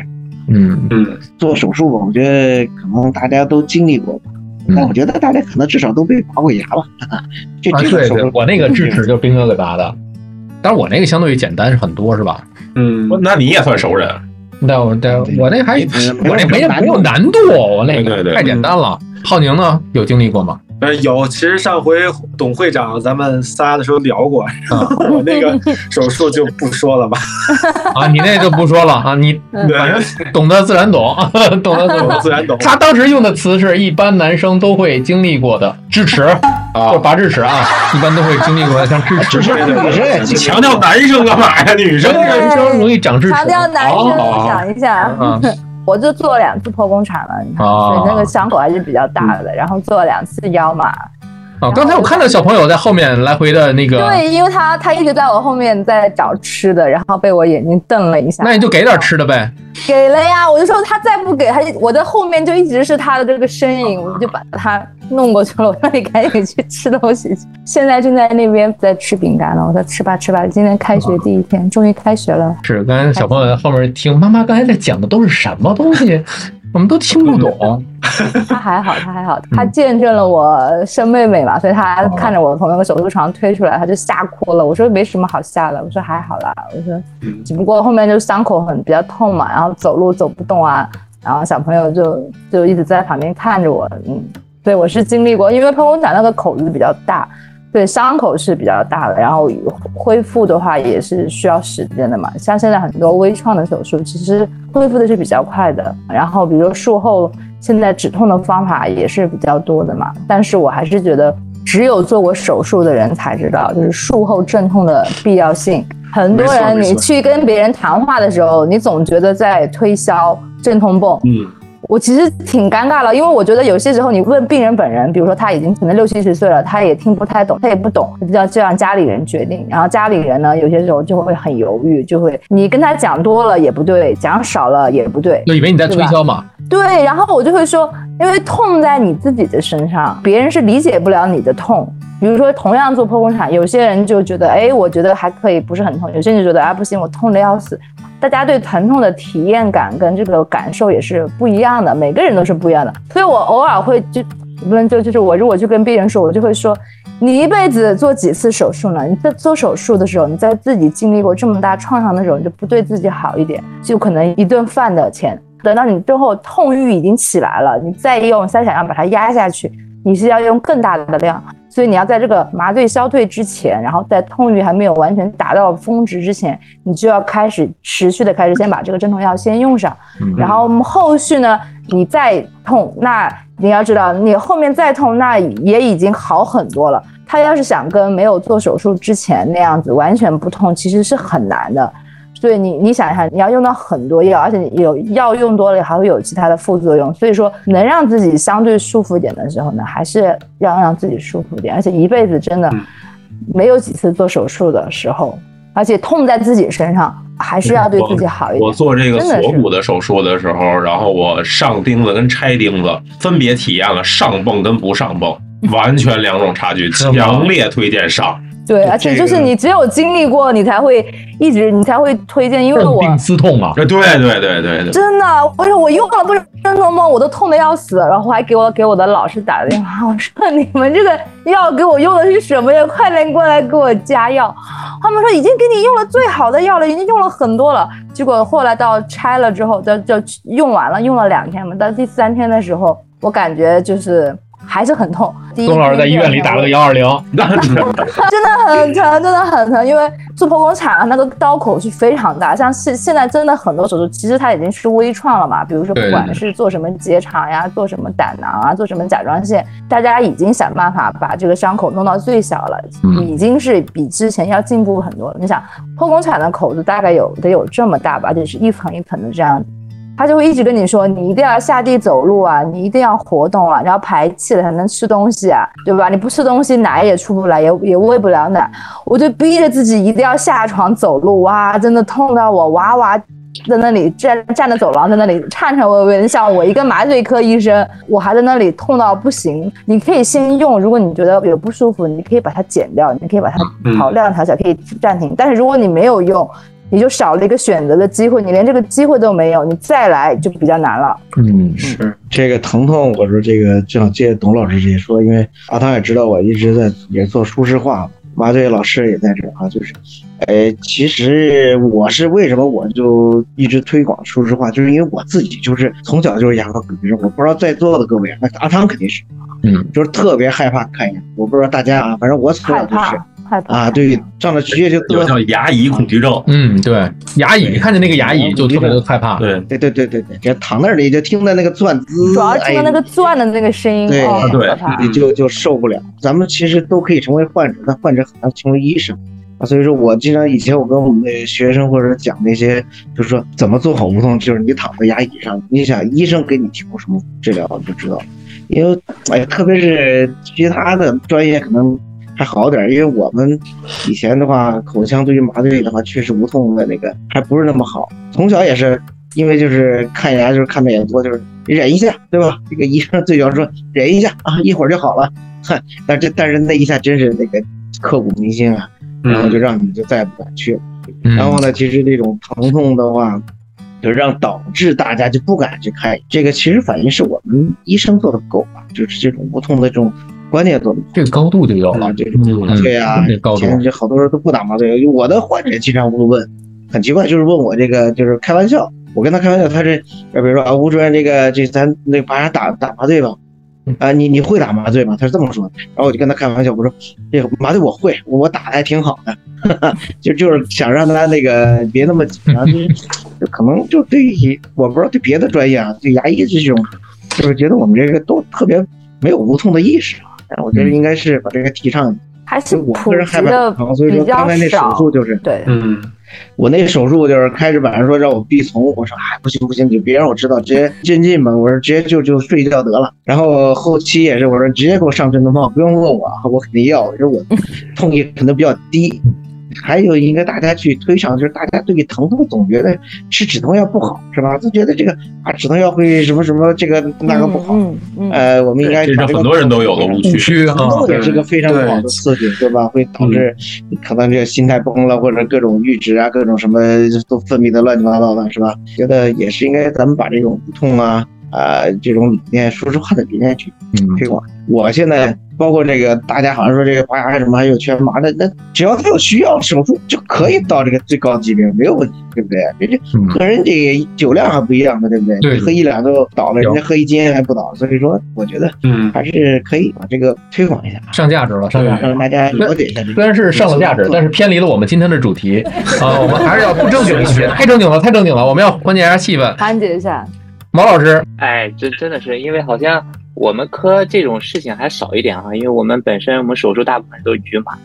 嗯嗯，做手术吧，我觉得可能大家都经历过，那我觉得大家可能至少都被拔过牙吧。这啊，对对，我那个智齿就是兵哥给拔的，但是我那个相对于简单很多，是吧？嗯，那你也算熟人。那我这我那还我那没没有难度，我那个太简单了。浩宁呢，有经历过吗？呃，有，其实上回董会长咱们仨的时候聊过，我那个手术就不说了吧。啊，你那就不说了啊，你反正懂得自然懂，懂得自然懂。他当时用的词是一般男生都会经历过的智齿啊，拔智齿啊，一般都会经历过，像智齿。女生也强调男生干嘛呀？女生男生容易长智齿。强调男生，想一下。我就做了两次剖宫产了，你看，所以那个伤口还是比较大的。然后做了两次腰嘛。哦，刚才我看到小朋友在后面来回的那个。对，因为他他一直在我后面在找吃的，然后被我眼睛瞪了一下。那你就给点吃的呗。给了呀，我就说他再不给他，我在后面就一直是他的这个身影，我就把他弄过去了。我说你赶紧去吃东西去。现在正在那边在吃饼干了，我说吃吧吃吧。今天开学第一天，终于开学了。是，刚才小朋友在后面听妈妈刚才在讲的都是什么东西？我们都听不懂。他还好，他还好，他见证了我生妹妹嘛，所以他看着我从那个手术床推出来，他就吓哭了。我说没什么好吓的，我说还好啦，我说只不过后面就伤口很比较痛嘛，然后走路走不动啊，然后小朋友就就一直在旁边看着我，嗯，对我是经历过，因为剖宫产那个口子比较大。对，伤口是比较大的，然后恢复的话也是需要时间的嘛。像现在很多微创的手术，其实恢复的是比较快的。然后，比如术后，现在止痛的方法也是比较多的嘛。但是我还是觉得，只有做过手术的人才知道，就是术后镇痛的必要性。很多人你去跟别人谈话的时候，你总觉得在推销镇痛泵。嗯。我其实挺尴尬了，因为我觉得有些时候你问病人本人，比如说他已经可能六七十岁了，他也听不太懂，他也不懂，就要就让家里人决定。然后家里人呢，有些时候就会很犹豫，就会你跟他讲多了也不对，讲少了也不对，就以为你在推销嘛。对，然后我就会说，因为痛在你自己的身上，别人是理解不了你的痛。比如说同样做剖宫产，有些人就觉得，哎，我觉得还可以，不是很痛；有些人就觉得，啊，不行，我痛的要死。大家对疼痛的体验感跟这个感受也是不一样的，每个人都是不一样的。所以我偶尔会就不能就就是我如果去跟病人说，我就会说，你一辈子做几次手术呢？你在做手术的时候，你在自己经历过这么大创伤的时候，你就不对自己好一点，就可能一顿饭的钱。等到你最后痛欲已经起来了，你再用三小样把它压下去，你是要用更大的量。所以你要在这个麻醉消退之前，然后在痛欲还没有完全达到峰值之前，你就要开始持续的开始先把这个镇痛药先用上，然后后续呢，你再痛，那你要知道你后面再痛，那也已经好很多了。他要是想跟没有做手术之前那样子完全不痛，其实是很难的。所以你你想一下，你要用到很多药，而且有药用多了还会有其他的副作用。所以说，能让自己相对舒服一点的时候呢，还是要让自己舒服一点。而且一辈子真的没有几次做手术的时候，而且痛在自己身上，还是要对自己好一点。我做这个锁骨的手术的时候，然后我上钉子跟拆钉子分别体验了上泵跟不上泵，完全两种差距，强烈推荐上。对，而且就是你只有经历过，你才会一直，你才会推荐，因为我病思痛嘛，对对对对对，真的，我说我用了不是真的吗？我都痛的要死，然后还给我给我的老师打了电话，我说你们这个药给我用的是什么呀？快点过来给我加药。他们说已经给你用了最好的药了，已经用了很多了。结果后来到拆了之后，就就用完了，用了两天嘛，到第三天的时候，我感觉就是。还是很痛。钟老师在医院里打了个幺二零，真的很疼，真的很疼。因为做剖宫产啊，那个刀口是非常大。像现现在真的很多手术，其实它已经是微创了嘛。比如说，不管是做什么结肠呀，做什么胆囊啊，做什么甲状腺，大家已经想办法把这个伤口弄到最小了，已经是比之前要进步很多了。你想，剖宫产的口子大概有得有这么大吧，而且是一层一层的这样。他就会一直跟你说，你一定要下地走路啊，你一定要活动啊，然后排气了才能吃东西啊，对吧？你不吃东西，奶也出不来，也也喂不了奶。我就逼着自己一定要下床走路，哇，真的痛到我哇哇在那里站站着走廊，在那里颤颤巍巍。像我一个麻醉科医生，我还在那里痛到不行。你可以先用，如果你觉得有不舒服，你可以把它剪掉，你可以把它调量调小，可以暂停。但是如果你没有用，你就少了一个选择的机会，你连这个机会都没有，你再来就比较难了。嗯，是这个疼痛，我说这个正好借董老师这说，因为阿汤也知道我一直在也做舒适化。麻醉老师也在这啊，就是，哎，其实我是为什么我就一直推广舒适化，就是因为我自己就是从小就是牙科病人，我不知道在座的各位，那阿汤肯定是，嗯，就是特别害怕看牙，我不知道大家啊，反正我从小就是。啊，对，上了职业就叫牙医恐惧症。嗯，对，牙医看见那个牙医就特别的害怕。对，对，对，对，对，对，就躺那里就听到那个钻滋，主要听到那个钻的那个声音，对，对，你就就受不了。咱们其实都可以成为患者，但患者很难成为医生啊。所以说我经常以前我跟我们的学生或者讲那些，就是说怎么做好无痛，就是你躺在牙椅上，你想医生给你提供什么治疗你就知道。因为哎，特别是其他的专业可能。还好点，因为我们以前的话，口腔对于麻醉的话，确实无痛的那个还不是那么好。从小也是，因为就是看牙就是看的也多，就是忍一下，对吧？这个医生最要说忍一下啊，一会儿就好了。哼，但这但是那一下真是那个刻骨铭心啊，然后就让你就再也不敢去了。然后呢，其实这种疼痛的话，就让导致大家就不敢去看。这个其实反映是我们医生做的不够啊，就是这种无痛的这种。关键多这个高度就有了，这个对呀，前这好多人都不打麻醉，我的患者经常会问，很奇怪，就是问我这个就是开玩笑，我跟他开玩笑，他这，比如说啊，吴主任，这个这咱那把人打打麻醉吧，啊，你你会打麻醉吗？他是这么说的，然后我就跟他开玩笑，我说这个麻醉我会，我打的还挺好的，就就是想让他那个别那么紧张，就可能就对于我不知道对别的专业啊，对牙医这种，就是觉得我们这个都特别没有无痛的意识啊。我觉得应该是把这个提倡，还是我个人害怕疼，所以说刚才那手术就是对，嗯，我那手术就是开始晚上说让我闭从，我说哎不行不行，你别让我知道，直接进进吧，我说直接就就睡觉得了。然后后期也是我说直接给我上镇痛棒，不用问我，我肯定要，因为我痛也可能比较低。还有应该大家去推想，就是大家对于疼痛总觉得吃止痛药不好，是吧？就觉得这个啊止痛药会什么什么这个那个不好。呃，我们应该这是很多人都有的误区疼痛也是个非常好的刺激，对吧？会导致可能这个心态崩了，或者各种阈值啊，各种什么都分泌的乱七八糟的，是吧？觉得也是应该咱们把这种痛啊啊这种理念，说实话的理念去推广。我现在。包括这个，大家好像说这个拔牙什么还有全麻的，那只要他有需要手术就可以到这个最高级别，没有问题，对不对？人家和人这个酒量还不一样的，对不对？对，喝一两都倒了，人家喝一斤还不倒，所以说我觉得，嗯，还是可以把这个推广一下，上价值了，上价值，让大家了解一下。虽然是上了价值，但是偏离了我们今天的主题 啊，我们还是要不正经一些，太正经了，太正经了，我们要缓解一下气氛，缓解一下。毛老师，哎，这真的是因为好像。我们科这种事情还少一点哈，因为我们本身我们手术大部分都是局麻。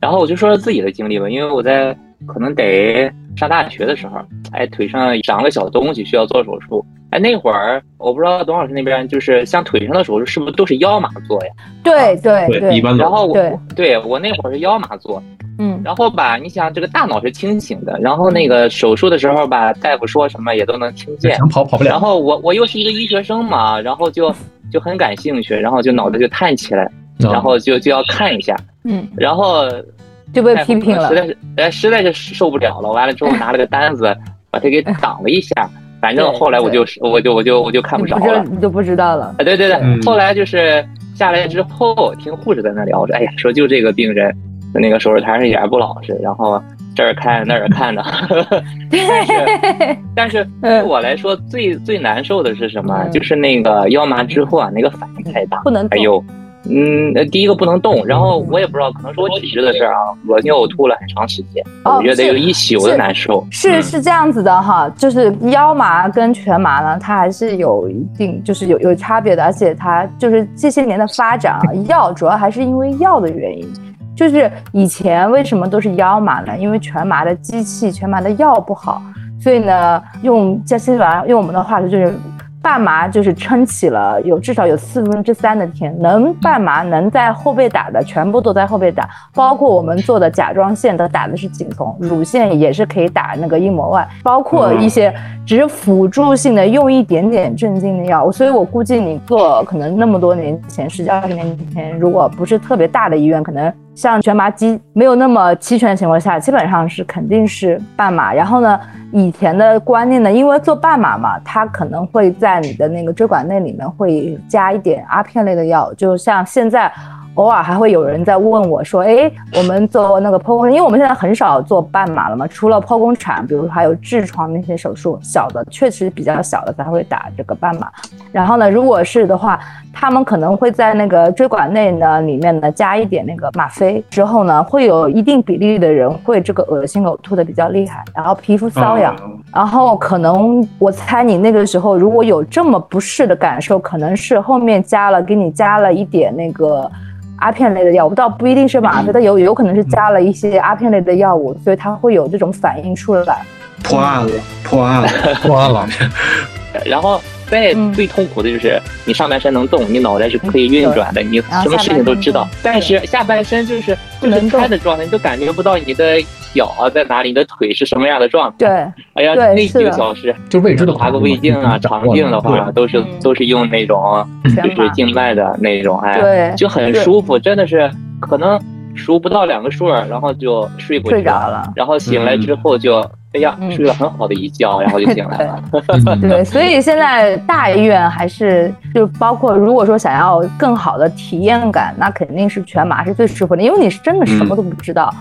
然后我就说说自己的经历吧，因为我在可能得上大学的时候，哎，腿上长个小东西需要做手术。哎，那会儿我不知道董老师那边就是像腿上的手术是不是都是腰麻做呀？对对对，一般然后对对我那会儿是腰麻做，嗯，然后吧，你想这个大脑是清醒的，然后那个手术的时候吧，大夫说什么也都能听见，想跑跑不了。然后我我又是一个医学生嘛，然后就。就很感兴趣，然后就脑袋就探起来，然后就就要看一下，嗯，然后就被批评了，实在是哎，实在是受不了了。完了之后拿了个单子，把它给挡了一下。反正后来我就我就我就我就看不着了，你就不知道了。啊，对对对，后来就是下来之后听护士在那聊着，哎呀，说就这个病人，那个手术台上一点不老实，然后。这儿看那儿看的，但是 但是对我来说最最难受的是什么？就是那个腰麻之后啊，那个反应太大，不能哎呦，嗯，第一个不能动，然后我也不知道，可能是我体质的事儿啊，我尿呕吐了很长时间，我觉得有一宿的难受。是是这样子的哈，就是腰麻跟全麻呢，它还是有一定就是有有差别的，而且它就是这些年的发展啊，药主要还是因为药的原因。就是以前为什么都是腰麻呢？因为全麻的机器、全麻的药不好，所以呢，用在新西兰用我们的话说就是。半麻就是撑起了有至少有四分之三的天，能半麻能在后背打的全部都在后背打，包括我们做的甲状腺都打的是颈丛，乳腺也是可以打那个硬膜外，包括一些只是辅助性的用一点点镇静的药。所以我估计你做可能那么多年前十几二十年前，如果不是特别大的医院，可能像全麻机没有那么齐全的情况下，基本上是肯定是半麻。然后呢，以前的观念呢，因为做半麻嘛，它可能会在你的那个椎管内里面会加一点阿片类的药，就像现在。偶尔还会有人在问我说：“哎，我们做那个剖宫，因为我们现在很少做半麻了嘛，除了剖宫产，比如还有痔疮那些手术，小的确实比较小的才会打这个半麻。然后呢，如果是的话，他们可能会在那个椎管内呢里面呢加一点那个吗啡，之后呢会有一定比例的人会这个恶心呕吐的比较厉害，然后皮肤瘙痒，然后可能我猜你那个时候如果有这么不适的感受，可能是后面加了给你加了一点那个。”阿片类的药物倒不一定是吗啡，它有有可能是加了一些阿片类的药物，所以它会有这种反应出来。破案了，破案了，破案了。然后再最痛苦的就是你上半身能动，你脑袋是可以运转的，你什么事情都知道。但是下半身就是不能开的状态，你就感觉不到你的。脚啊在哪里？你的腿是什么样的状态？对，哎呀，那几个小时就未知的爬个胃镜啊，肠镜的话都是都是用那种就是静脉的那种，哎，就很舒服，真的是可能数不到两个数，然后就睡过去了，然后醒来之后就哎呀睡了很好的一觉，然后就醒来了。对，所以现在大医院还是就包括如果说想要更好的体验感，那肯定是全麻是最舒服的，因为你是真的什么都不知道。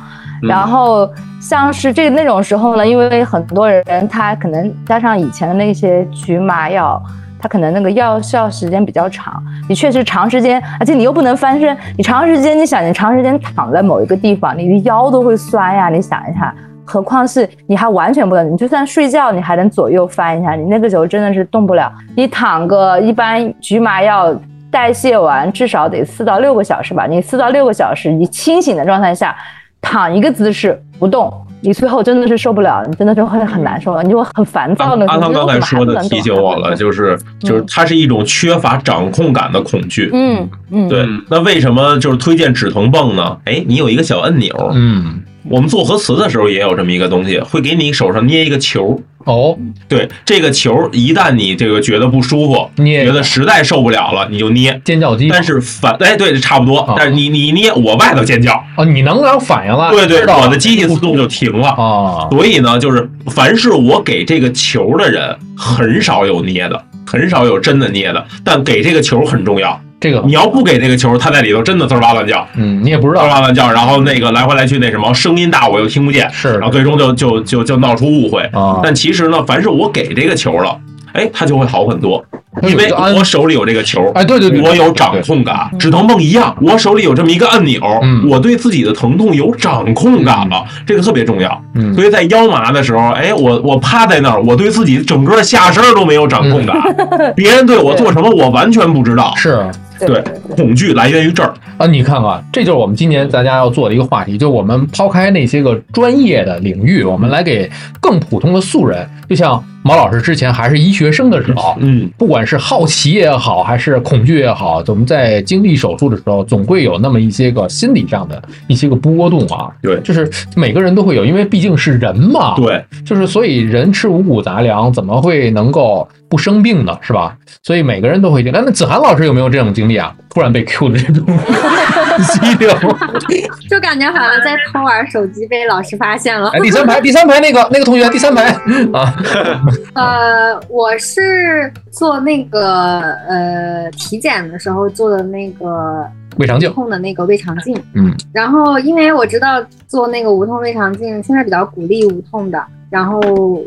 然后像是这那种时候呢，因为很多人他可能加上以前的那些局麻药，他可能那个药效时间比较长。你确实长时间，而且你又不能翻身，你长时间，你想你长时间躺在某一个地方，你的腰都会酸呀。你想一下，何况是你还完全不能，你就算睡觉，你还能左右翻一下，你那个时候真的是动不了。你躺个一般局麻药代谢完至少得四到六个小时吧，你四到六个小时，你清醒的状态下。躺一个姿势不动，你最后真的是受不了，你真的就会很难受了，你就很烦躁的。阿汤刚才说的提醒我了，就是就是它是一种缺乏掌控感的恐惧。嗯嗯，对。那为什么就是推荐止疼泵呢？哎，你有一个小按钮。嗯。我们做核磁的时候也有这么一个东西，会给你手上捏一个球。哦，对，这个球一旦你这个觉得不舒服，捏，觉得实在受不了了，你就捏。尖叫鸡。但是反，哎，对，差不多。但是你你捏，我外头尖叫。哦，你能有反应了。对对，我的机器自动就停了。啊，所以呢，就是凡是我给这个球的人，很少有捏的，很少有真的捏的，但给这个球很重要。这个你要不给这个球，他在里头真的滋哇乱叫，嗯，你也不知道。滋哇乱叫，然后那个来回来去那什么声音大，我又听不见，是，然后最终就就就就闹出误会。啊。但其实呢，凡是我给这个球了，哎，它就会好很多，因为我手里有这个球，哎，对对对，我有掌控感。止疼泵一样，我手里有这么一个按钮，我对自己的疼痛有掌控感了，这个特别重要。所以在腰麻的时候，哎，我我趴在那儿，我对自己整个下身都没有掌控感，别人对我做什么我完全不知道，是。对，恐惧来源于这儿啊！你看看，这就是我们今年大家要做的一个话题，就是我们抛开那些个专业的领域，我们来给更普通的素人，就像毛老师之前还是医学生的时候，嗯，不管是好奇也好，还是恐惧也好，我们在经历手术的时候，总会有那么一些个心理上的一些个波动啊。对，就是每个人都会有，因为毕竟是人嘛。对，就是所以人吃五谷杂粮，怎么会能够？不生病呢是吧？所以每个人都会经历。那子涵老师有没有这种经历啊？突然被 Q 的这种 就感觉好像在偷玩手机，被老师发现了。哎，第三排，第三排那个那个同学，第三排啊。呃，我是做那个呃体检的时候做的那个胃肠镜，痛的那个胃肠镜。嗯。然后因为我知道做那个无痛胃肠镜，现在比较鼓励无痛的，然后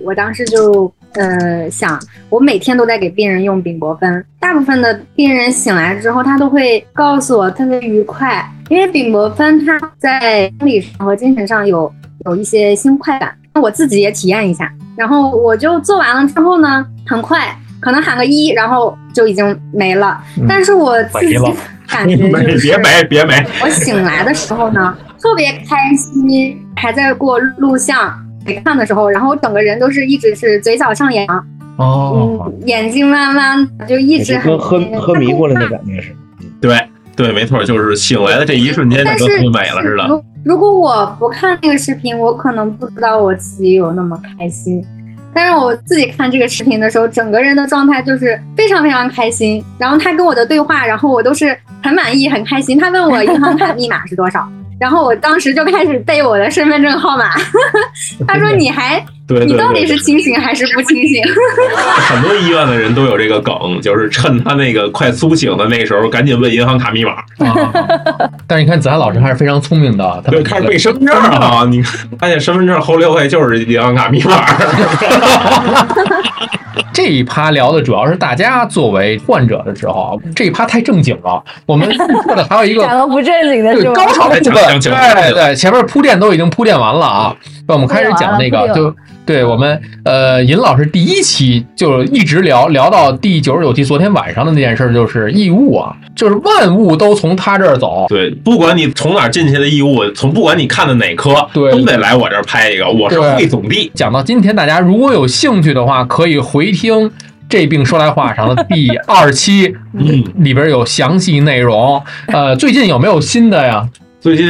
我当时就。呃，想我每天都在给病人用丙泊酚，大部分的病人醒来之后，他都会告诉我特别愉快，因为丙泊酚它在生理上和精神上有有一些新快感。那我自己也体验一下，然后我就做完了之后呢，很快可能喊个一，然后就已经没了。但是我自己感觉就是 别没别没，我醒来的时候呢，特别开心，还在过录像。没看的时候，然后整个人都是一直是嘴角上扬，哦，眼睛弯弯，就一直跟喝喝迷糊了那感觉是。对对，没错，就是醒来的这一瞬间就跟美了似的。如如果我不看那个视频，我可能不知道我自己有那么开心。但是我自己看这个视频的时候，整个人的状态就是非常非常开心。然后他跟我的对话，然后我都是很满意、很开心。他问我银行卡密码是多少，然后我当时就开始背我的身份证号码。他说 你还，你到底是清醒还是不清醒？很多医院的人都有这个梗，就是趁他那个快苏醒的那时候，赶紧问银行卡密码。但是你看子涵老师还是非常聪明的，他对，开始背身份证啊，你发现身份证后六位就是银行卡密码。这一趴聊的主要是大家作为患者的时候啊，这一趴太正经了。我们说的还有一个讲个不正经的，对高潮的部分，对对，前面铺垫都已经铺垫完了啊。那我们开始讲那个，就对我们呃，尹老师第一期就一直聊聊到第九十九期，昨天晚上的那件事就是异物啊，就是万物都从他这儿走。对，不管你从哪进去的异物，从不管你看的哪科，对，都得来我这儿拍一个。我是汇总地。讲到今天，大家如果有兴趣的话，可以回听这病说来话长的第二期，嗯，里边有详细内容。呃，最近有没有新的呀？最近。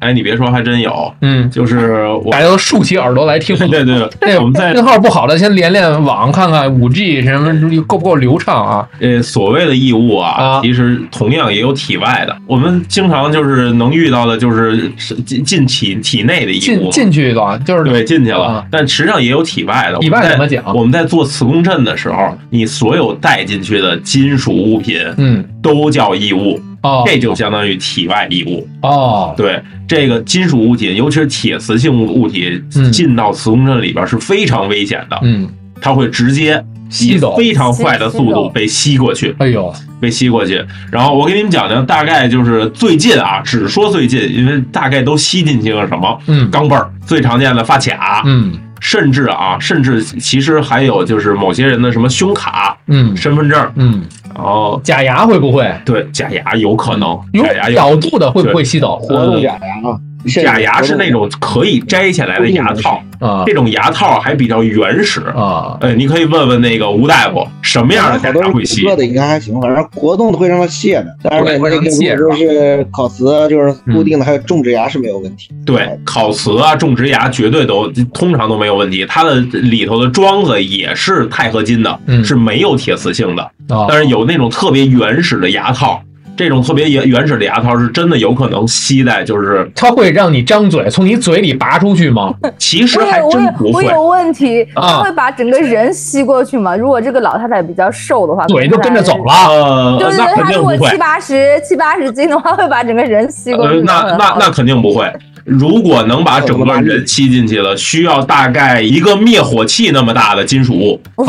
哎，你别说，还真有，嗯，就是大家都竖起耳朵来听。对对，那我们在信号不好的，先连连网看看五 G 什么够不够流畅啊？呃，所谓的异物啊，其实同样也有体外的。我们经常就是能遇到的，就是进进体体内的异物，进进去了，就是对进去了。但实际上也有体外的。体外怎么讲？我们在做磁共振的时候，你所有带进去的金属物品，嗯，都叫异物。哦，这就相当于体外异物哦。对，这个金属物体，尤其是铁磁性物体，进到磁共振里边是非常危险的。嗯，它会直接吸走，非常快的速度被吸过去。哎呦，被吸过去。然后我给你们讲讲，大概就是最近啊，只说最近，因为大概都吸进去了什么？嗯，钢镚儿，最常见的发卡。嗯。甚至啊，甚至其实还有就是某些人的什么胸卡，嗯，身份证，嗯，然后假牙会不会？对，假牙有可能，假牙角度的会不会吸走？活动假牙啊。假牙是那种可以摘下来的牙套啊，这种牙套还比较原始啊。哎，你可以问问那个吴大夫，什么样的假牙会吸？的应该还行，反正活动的会让它卸的。但是那个就是烤瓷，就是固定的，还有种植牙是没有问题。对，烤瓷啊，种植牙绝对都通常都没有问题。它的里头的桩子也是钛合金的，是没有铁磁性的。但是有那种特别原始的牙套。这种特别原原始的牙套是真的有可能吸在，就是它会让你张嘴从你嘴里拔出去吗？其实还真不会。我有问题，它会把整个人吸过去吗？如果这个老太太比较瘦的话，嘴就跟着走了。对对对，她如果七八十七八十斤的话，会把整个人吸过去。那那那肯定不会。如果能把整个人吸进去了，需要大概一个灭火器那么大的金属物。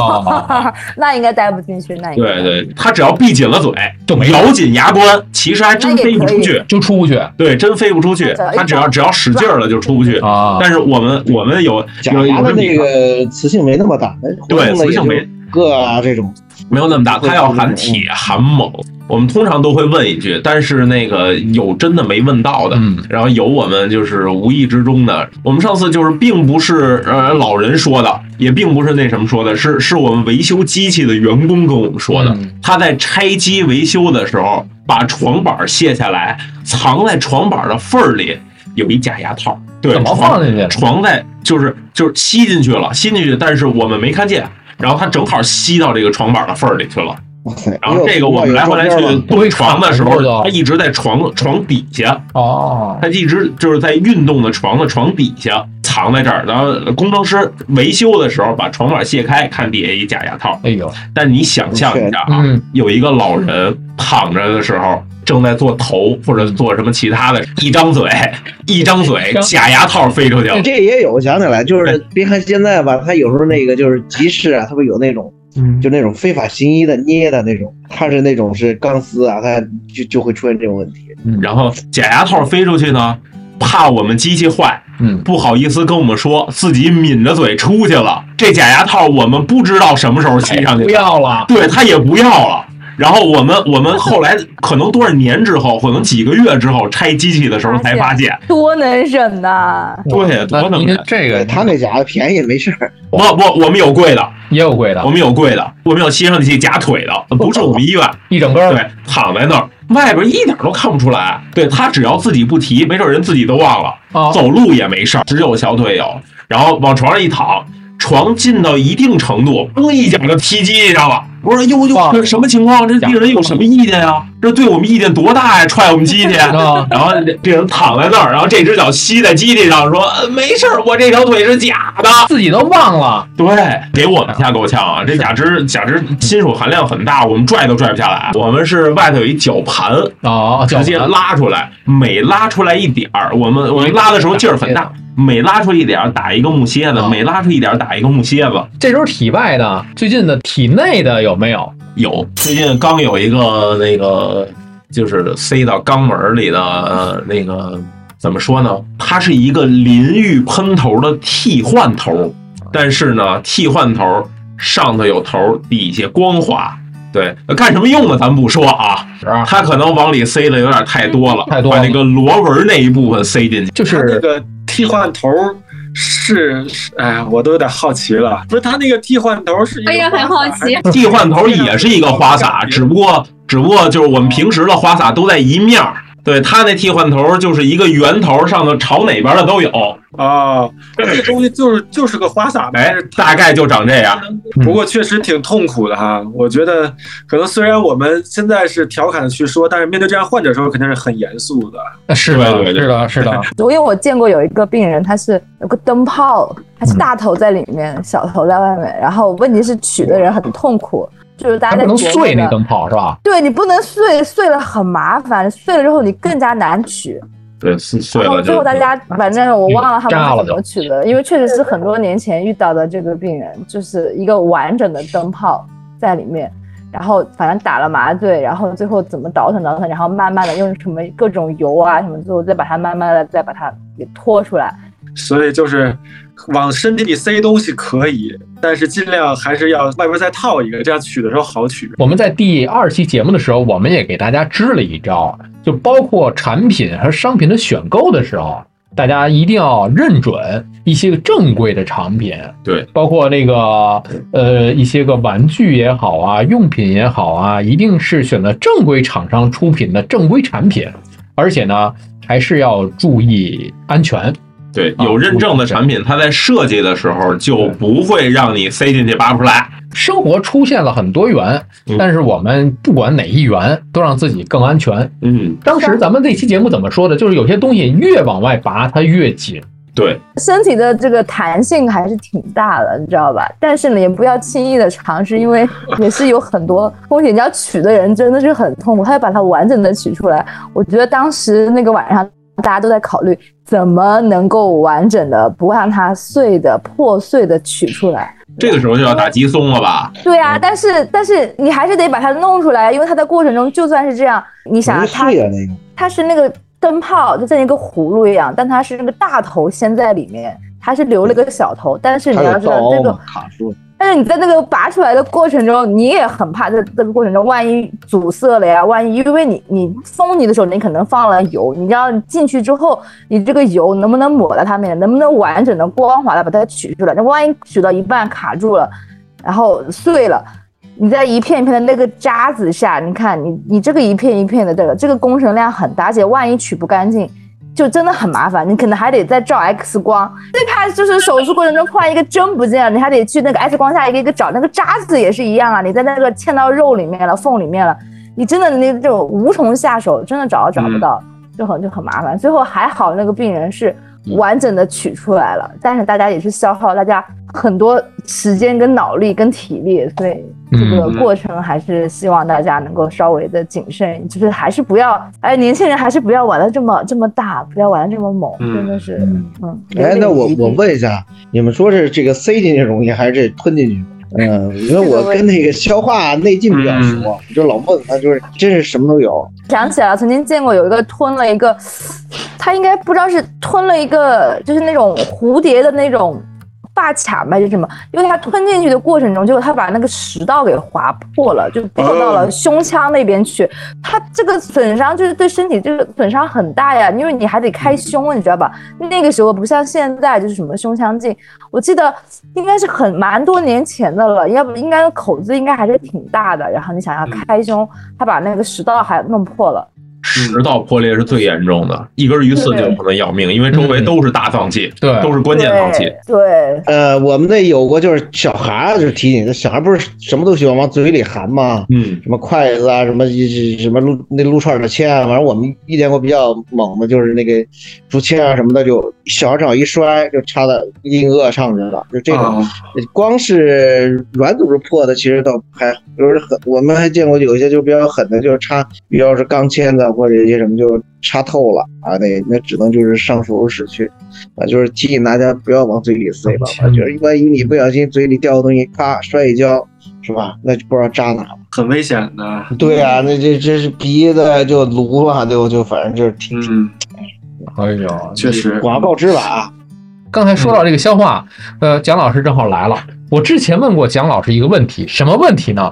那应该带不进去。那对对，他只要闭紧了嘴，就咬紧牙关，其实还真飞不出去，就出不去。对，真飞不出去。他只要只要使劲了就出不去啊。但是我们我们有假牙的那个磁性没那么大，对，磁性没个啊这种没有那么大，它要含铁含锰。我们通常都会问一句，但是那个有真的没问到的，嗯，然后有我们就是无意之中的。我们上次就是并不是呃老人说的，也并不是那什么说的，是是我们维修机器的员工跟我们说的。他在拆机维修的时候，把床板卸下来，藏在床板的缝儿里有一假牙套。对，怎么放进去？床在就是就是吸进去了，吸进去，但是我们没看见，然后它正好吸到这个床板的缝儿里去了。然后这个我们来回来去推床的时候，它一直在床床底下哦，他一直就是在运动的床的床底下藏在这儿。然后工程师维修的时候把床板卸开，看底下一假牙套。哎呦！但你想象一下啊，有一个老人躺着的时候，正在做头或者做什么其他的，一张嘴一张嘴，假牙套飞出去了。这也有想起来，就是别看现在吧，他有时候那个就是集市啊，他不有那种。嗯，就那种非法行医的捏的那种，它是那种是钢丝啊，它就就会出现这种问题。嗯，然后假牙套飞出去呢，怕我们机器坏，嗯，不好意思跟我们说自己抿着嘴出去了。这假牙套我们不知道什么时候吸上去，不要了，对他也不要了。然后我们我们后来可能多少年之后，可能几个月之后拆机器的时候才发现，多能忍呐！对，多能忍。这个他那假便宜没事儿。不不，我们有贵的，也有贵的，我们有贵的，我们有吸上去假腿的，不是我们医院 一整根对，躺在那儿，外边一点都看不出来。对他只要自己不提，没准人自己都忘了。走路也没事儿，只有小腿有。然后往床上一躺。床进到一定程度，嘣一脚就踢机上了。我说哟哟，这什么情况？这病人有什么意见呀？这对我们意见多大呀？踹我们机器，然后病人躺在那儿，然后这只脚吸在机器上，说没事儿，我这条腿是假的，自己都忘了。对，给我们吓够呛啊！这假肢假肢金属含量很大，我们拽都拽不下来。我们是外头有一绞盘啊，直接拉出来，每拉出来一点儿，我们我们拉的时候劲儿很大。每拉出一点打一个木楔子，每拉出一点打一个木楔子。这都是体外的，最近的体内的有没有？有，最近刚有一个那个，就是塞到肛门里的那个，怎么说呢？它是一个淋浴喷头的替换头，但是呢，替换头上头有头，底下光滑。对，干什么用的咱不说啊，它可能往里塞的有点太多了，太多，把那个螺纹那一部分塞进去，就是那个。替换头是，哎，我都有点好奇了。不是他那个替换头是？我也很好奇。替换头也是一个花洒，只不过，只不过就是我们平时的花洒都在一面儿。对他那替换头就是一个圆头，上头朝哪边的都有啊。这东西就是就是个花洒，呗，大概就长这样。不过确实挺痛苦的哈。我觉得可能虽然我们现在是调侃的去说，但是面对这样患者的时候，肯定是很严肃的。是的，是的，是的。因为我见过有一个病人，他是有个灯泡，他是大头在里面，小头在外面，然后问题是取的人很痛苦。就是大家不能碎那灯泡是吧？对你不能碎，碎了很麻烦，碎了之后你更加难取。对，是碎了。然后最后大家反正我忘了他们怎么取的，因为确实是很多年前遇到的这个病人，就是一个完整的灯泡在里面，然后反正打了麻醉，然后最后怎么倒腾倒腾，然后慢慢的用什么各种油啊什么，最后再把它慢慢的再把它给拖出来。所以就是往身体里塞东西可以，但是尽量还是要外边再套一个，这样取的时候好取。我们在第二期节目的时候，我们也给大家支了一招，就包括产品和商品的选购的时候，大家一定要认准一些个正规的产品。对，包括那个呃一些个玩具也好啊，用品也好啊，一定是选择正规厂商出品的正规产品，而且呢，还是要注意安全。对，有认证的产品，它在设计的时候就不会让你塞进去拔不出来。生活出现了很多元，但是我们不管哪一元，都让自己更安全。嗯，当时咱们这期节目怎么说的？就是有些东西越往外拔，它越紧。对，身体的这个弹性还是挺大的，你知道吧？但是呢，也不要轻易的尝试，因为也是有很多风险。你要取的人真的是很痛苦，他要把它完整的取出来。我觉得当时那个晚上。大家都在考虑怎么能够完整的不让它碎的破碎的取出来，这个时候就要打鸡松了吧？对啊，但是但是你还是得把它弄出来，因为它的过程中就算是这样，你想它它是那个灯泡就像一个葫芦一样，但它是那个大头先在里面，它是留了个小头，但是你要知道这个卡住。但是你在那个拔出来的过程中，你也很怕，在这个过程中万一阻塞了呀，万一因为你你封你的时候，你可能放了油，你要进去之后，你这个油能不能抹在它面，能不能完整的光滑的把它取出来？那万一取到一半卡住了，然后碎了，你在一片一片的那个渣子下，你看你你这个一片一片的这个这个工程量很大，而且万一取不干净。就真的很麻烦，你可能还得再照 X 光，最怕就是手术过程中突然一个针不见了，你还得去那个 X 光下一个一个找，那个渣子也是一样啊，你在那个嵌到肉里面了、缝里面了，你真的那这种无从下手，真的找都找不到，就很就很麻烦。最后还好那个病人是完整的取出来了，但是大家也是消耗大家很多时间跟脑力跟体力，所以。这个过程还是希望大家能够稍微的谨慎，就是还是不要，哎，年轻人还是不要玩的这么这么大，不要玩的这么猛，真的是，嗯。哎，那我我问一下，你们说是这个塞进去容易还是这吞进去？嗯，因为我跟那个消化内镜比较熟，就老孟他，就是真是什么都有。想起来了，曾经见过有一个吞了一个，他应该不知道是吞了一个，就是那种蝴蝶的那种。发卡嘛，就什么？因为他吞进去的过程中，结果他把那个食道给划破了，就破到了胸腔那边去。他这个损伤就是对身体这个损伤很大呀，因为你还得开胸，你知道吧？那个时候不像现在，就是什么胸腔镜，我记得应该是很蛮多年前的了，要不应该口子应该还是挺大的。然后你想要开胸，他把那个食道还弄破了。食道破裂是最严重的，一根鱼刺就可能要命，因为周围都是大脏器，对，都是关键脏器。对，呃，我们那有过，就是小孩儿就是提醒，小孩不是什么都喜欢往嘴里含吗？嗯，什么筷子啊，什么什么撸那撸串的签啊，反正我们遇见过比较猛的，就是那个竹签啊什么的，就小孩正好一摔就插到硬腭上去了，就这种，光是软组织破的，其实倒还就是很，我们还见过有一些就比较狠的，就是插，比较是钢签的或者一些什么就插透了啊，那那只能就是上手术室去啊，就是提醒大家不要往嘴里塞吧，就是万一你不小心嘴里掉个东西，咔摔一跤，是吧？那就不知道扎哪了，很危险的。对啊，那这这是鼻子就颅了，就就反正就是挺，哎呦，确实广而告之了啊。刚才说到这个消化，呃，蒋老师正好来了。我之前问过蒋老师一个问题，什么问题呢？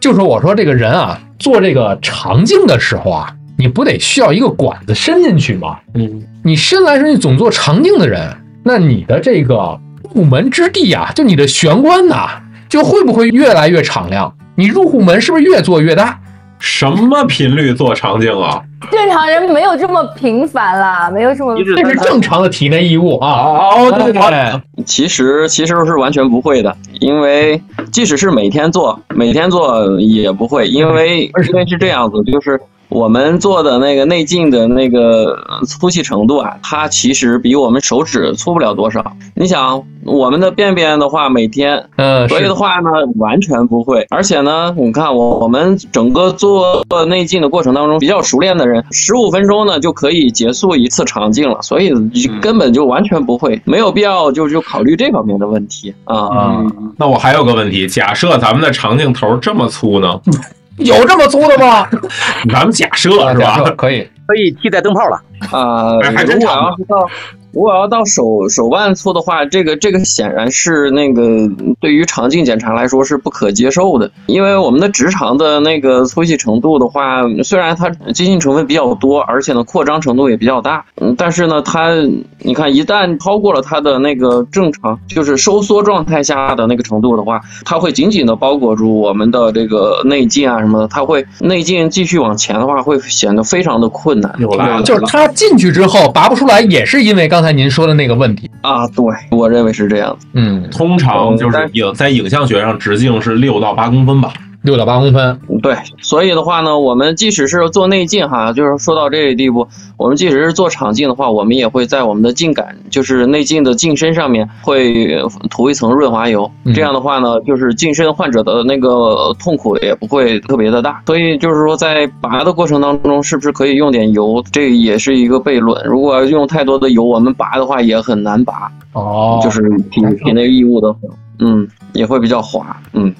就是我说这个人啊，做这个肠镜的时候啊，你不得需要一个管子伸进去吗？嗯，你伸来伸去总做肠镜的人，那你的这个入门之地啊，就你的玄关呐、就会不会越来越敞亮？你入户门是不是越做越大？什么频率做肠镜啊？正常人没有这么频繁啦，没有这么，这是正常的体内异物啊。哦，对对对其实其实是完全不会的，因为即使是每天做，每天做也不会，因为 因为是这样子，就是我们做的那个内镜的那个粗细程度啊，它其实比我们手指粗不了多少。你想，我们的便便的话，每天，呃，所以的话呢，完全不会。而且呢，你看我我们整个做内镜的过程当中，比较熟练的人，十五分钟呢就可以结束一次肠镜了，所以根本就完全不会，没有必要就就考虑这方面的问题啊。嗯，那我还有个问题，假设咱们的肠镜头这么粗呢？有这么粗的吗？咱们假设是吧？可以，可以替代灯泡了啊。还真如果要是到如果要到手手腕粗的话，这个这个显然是那个对于肠镜检查来说是不可接受的，因为我们的直肠的那个粗细程度的话，虽然它接近成分比较多，而且呢扩张程度也比较大，嗯，但是呢它你看一旦超过了它的那个正常就是收缩状态下的那个程度的话，它会紧紧的包裹住我们的这个内镜啊什么的，它会内镜继续往前的话会显得非常的困难。有了，就是它进去之后拔不出来，也是因为刚才您说的那个问题啊。对，我认为是这样。嗯，通常就是影在影像学上直径是六到八公分吧。六到八公分，对，所以的话呢，我们即使是做内镜哈，就是说到这个地步，我们即使是做肠镜的话，我们也会在我们的镜杆，就是内镜的镜身上面会涂一层润滑油，这样的话呢，就是镜身患者的那个痛苦也不会特别的大。所以就是说，在拔的过程当中，是不是可以用点油？这也是一个悖论。如果用太多的油，我们拔的话也很难拔。哦，就是体体内异物的，嗯，也会比较滑，嗯。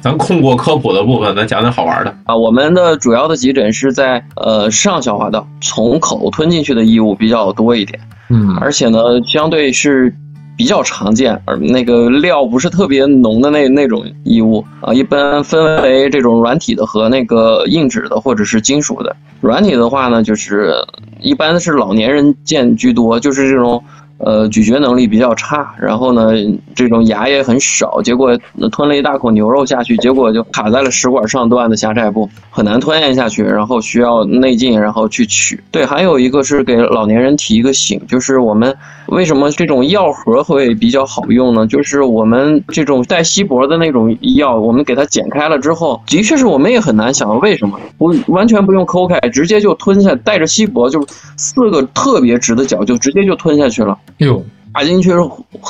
咱空过科普的部分，咱讲点好玩的啊。我们的主要的急诊是在呃上消化道，从口吞进去的异物比较多一点，嗯，而且呢，相对是比较常见，而那个料不是特别浓的那那种异物啊，一般分为这种软体的和那个硬质的或者是金属的。软体的话呢，就是一般是老年人见居多，就是这种。呃，咀嚼能力比较差，然后呢，这种牙也很少，结果吞了一大口牛肉下去，结果就卡在了食管上段的狭窄部，很难吞咽下去，然后需要内镜，然后去取。对，还有一个是给老年人提一个醒，就是我们为什么这种药盒会比较好用呢？就是我们这种带锡箔的那种药，我们给它剪开了之后，的确是我们也很难想为什么不完全不用抠开，直接就吞下，带着锡箔，就四个特别直的角就直接就吞下去了。哟，打进去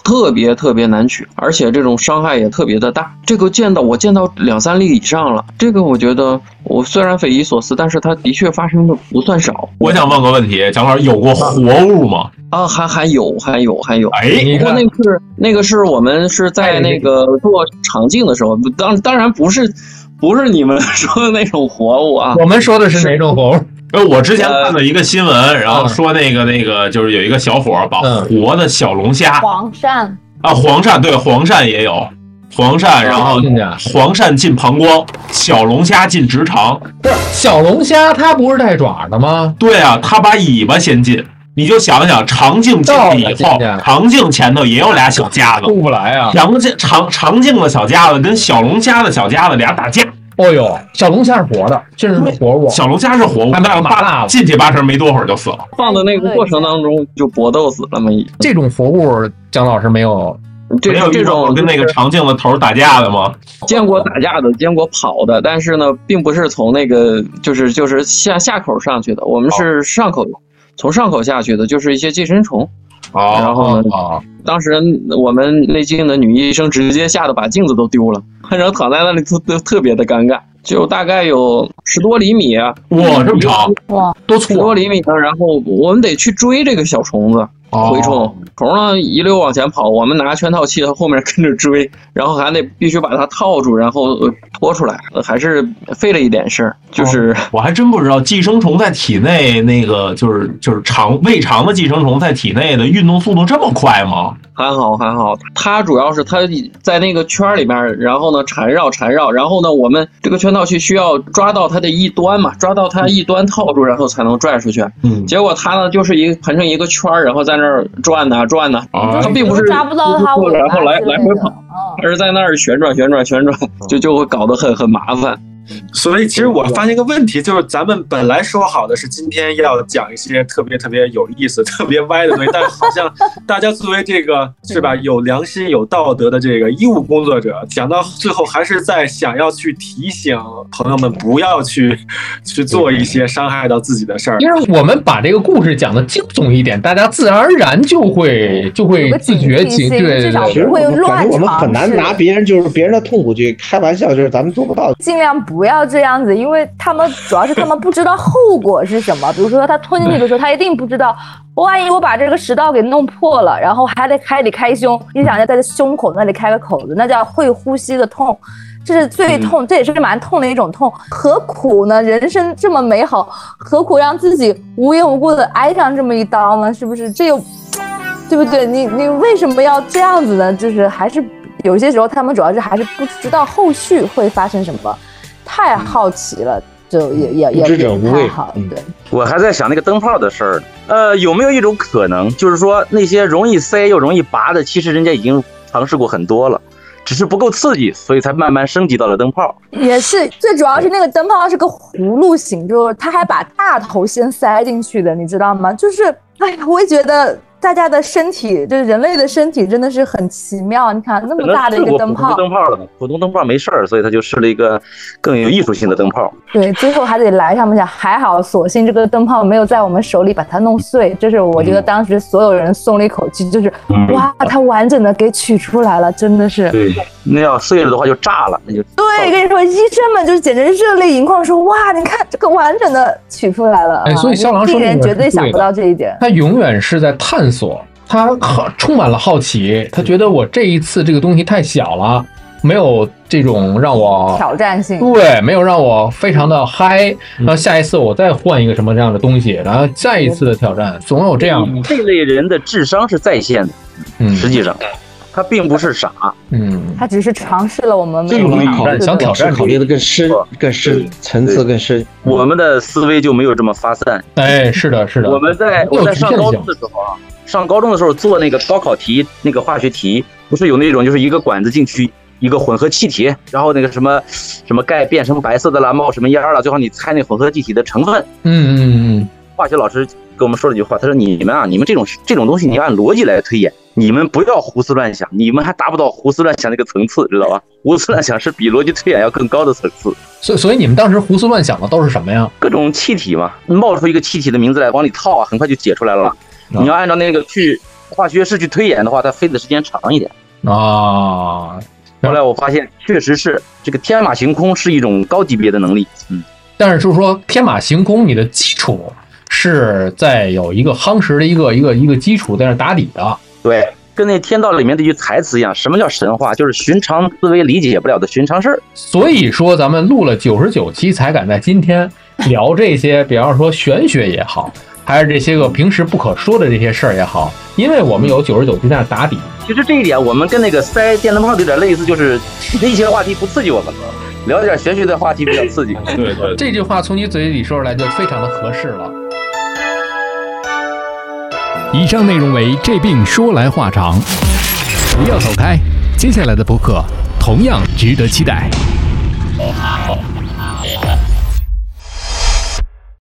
特别特别难取，而且这种伤害也特别的大。这个见到我见到两三例以上了，这个我觉得我虽然匪夷所思，但是它的确发生的不算少。我想问个问题，蒋老师有过活物吗？啊，还还有还有还有，哎，不过那个是那个是我们是在那个做肠镜的时候，当当然不是不是你们说的那种活物啊，我们说的是哪种活物？呃，我之前看到一个新闻，然后说那个那个就是有一个小伙把活的小龙虾，黄鳝啊，黄鳝对，黄鳝也有，黄鳝，然后黄鳝进膀胱，小龙虾进直肠。不是小龙虾，它不是带爪的吗？对啊，它把尾巴先进。你就想想，长镜进去以后，长镜前头也有俩小夹子，出不来啊。肠镜肠肠镜的小夹子跟小龙虾的小夹子俩打架。哦呦，小龙虾是活的，这是活物。小龙虾是活物，那麻辣进去八成没多会儿就死了。放的那个过程当中就搏斗死了嘛。这种活物，姜老师没有，这没有这种跟那个长镜的头打架的吗？见过打架的，见过跑的，但是呢，并不是从那个就是就是下下口上去的，我们是上口，从上口下去的，就是一些寄生虫。哦，然后呢，当时我们内镜的女医生直接吓得把镜子都丢了，然后躺在那里特特特别的尴尬，就大概有十多厘米，哇，这么长，哇，多粗，十多厘米呢。然后我们得去追这个小虫子，蛔虫，虫呢一溜往前跑，我们拿圈套器它后面跟着追，然后还得必须把它套住，然后拖出来，还是费了一点事儿。就是我还真不知道寄生虫在体内那个就是就是肠胃肠的寄生虫在体内的运动速度这么快吗？还好还好，它主要是它在那个圈里面，然后呢缠绕缠绕，然后呢我们这个圈套器需要抓到它的一端嘛，抓到它一端套住，然后才能拽出去。嗯，结果它呢就是一个盘成一个圈然后在那儿转呐转呢，它并不是抓不到它，然后来来回跑，而是在那儿旋转旋转旋转，就就会搞得很很麻烦。所以，其实我发现一个问题，就是咱们本来说好的是今天要讲一些特别特别有意思、特别歪的东西，但好像大家作为这个是吧有良心、有道德的这个医务工作者，讲到最后还是在想要去提醒朋友们不要去去做一些伤害到自己的事儿。因为我们把这个故事讲的惊悚一点，大家自然而然就会就会自觉警对，至少不会乱我们很难拿别人就是别人的痛苦去开玩笑，就是咱们做不到，尽量不。不要这样子，因为他们主要是他们不知道后果是什么。比如说他吞进去的时候，他一定不知道，万一我把这个食道给弄破了，然后还得还得开胸，你想在胸口那里开个口子，那叫会呼吸的痛，这是最痛，这也是蛮痛的一种痛。何苦呢？人生这么美好，何苦让自己无缘无故的挨上这么一刀呢？是不是？这又对不对？你你为什么要这样子呢？就是还是有些时候他们主要是还是不知道后续会发生什么。太好奇了，就也也也不太好。对，我还在想那个灯泡的事儿。呃，有没有一种可能，就是说那些容易塞又容易拔的，其实人家已经尝试过很多了，只是不够刺激，所以才慢慢升级到了灯泡。也是，最主要是那个灯泡是个葫芦形，就是他还把大头先塞进去的，你知道吗？就是，哎呀，我也觉得。大家的身体，就是人类的身体，真的是很奇妙。你看那么大的一个灯泡，灯泡了，普通灯泡没事儿，所以他就试了一个更有艺术性的灯泡。对，最后还得来上面讲，还好，索性这个灯泡没有在我们手里把它弄碎。这是我觉得当时所有人松了一口气，就是哇，它完整的给取出来了，真的是。对，那要碎了的话就炸了，那就。对，跟你说，医生们就是简直热泪盈眶，说哇，你看这个完整的取出来了。哎，所以肖郎说，病人绝对想不到这一点。他永远是在探索。他很充满了好奇，他觉得我这一次这个东西太小了，没有这种让我挑战性，对，没有让我非常的嗨。然后下一次我再换一个什么这样的东西，然后再一次的挑战，总有这样。这类人的智商是在线的，嗯，实际上他并不是傻，嗯，他只是尝试了我们这种挑战，想挑战考虑的更深、更深层次更深。我们的思维就没有这么发散。哎，是的，是的。我们在我在上高中的时候啊。上高中的时候做那个高考题，那个化学题不是有那种就是一个管子进去一个混合气体，然后那个什么什么钙变成白色的了，冒什么烟了，最后你猜那混合气体的成分。嗯嗯嗯。化学老师跟我们说了一句话，他说：“你们啊，你们这种这种东西，你按逻辑来推演，你们不要胡思乱想，你们还达不到胡思乱想那个层次，知道吧？胡思乱想是比逻辑推演要更高的层次。所以所以你们当时胡思乱想的都是什么呀？各种气体嘛，冒出一个气体的名字来往里套啊，很快就解出来了。你要按照那个去。”化学式去推演的话，它飞的时间长一点啊。后来我发现，确实是这个天马行空是一种高级别的能力。嗯，但是就是说，天马行空，你的基础是在有一个夯实的一个一个一个基础在那打底的。对，跟那天道里面那句台词一样，什么叫神话？就是寻常思维理解不了的寻常事儿。所以说，咱们录了九十九期，才敢在今天聊这些，比方说玄学也好。还是这些个平时不可说的这些事儿也好，因为我们有九十九期在打底。其实这一点我们跟那个塞电灯泡有点类似，就是那些话题不刺激我们，聊点玄学的话题比较刺激。对对，这句话从你嘴里说出来就非常的合适了。以上内容为这病说来话长，不要走开，接下来的播客同样值得期待。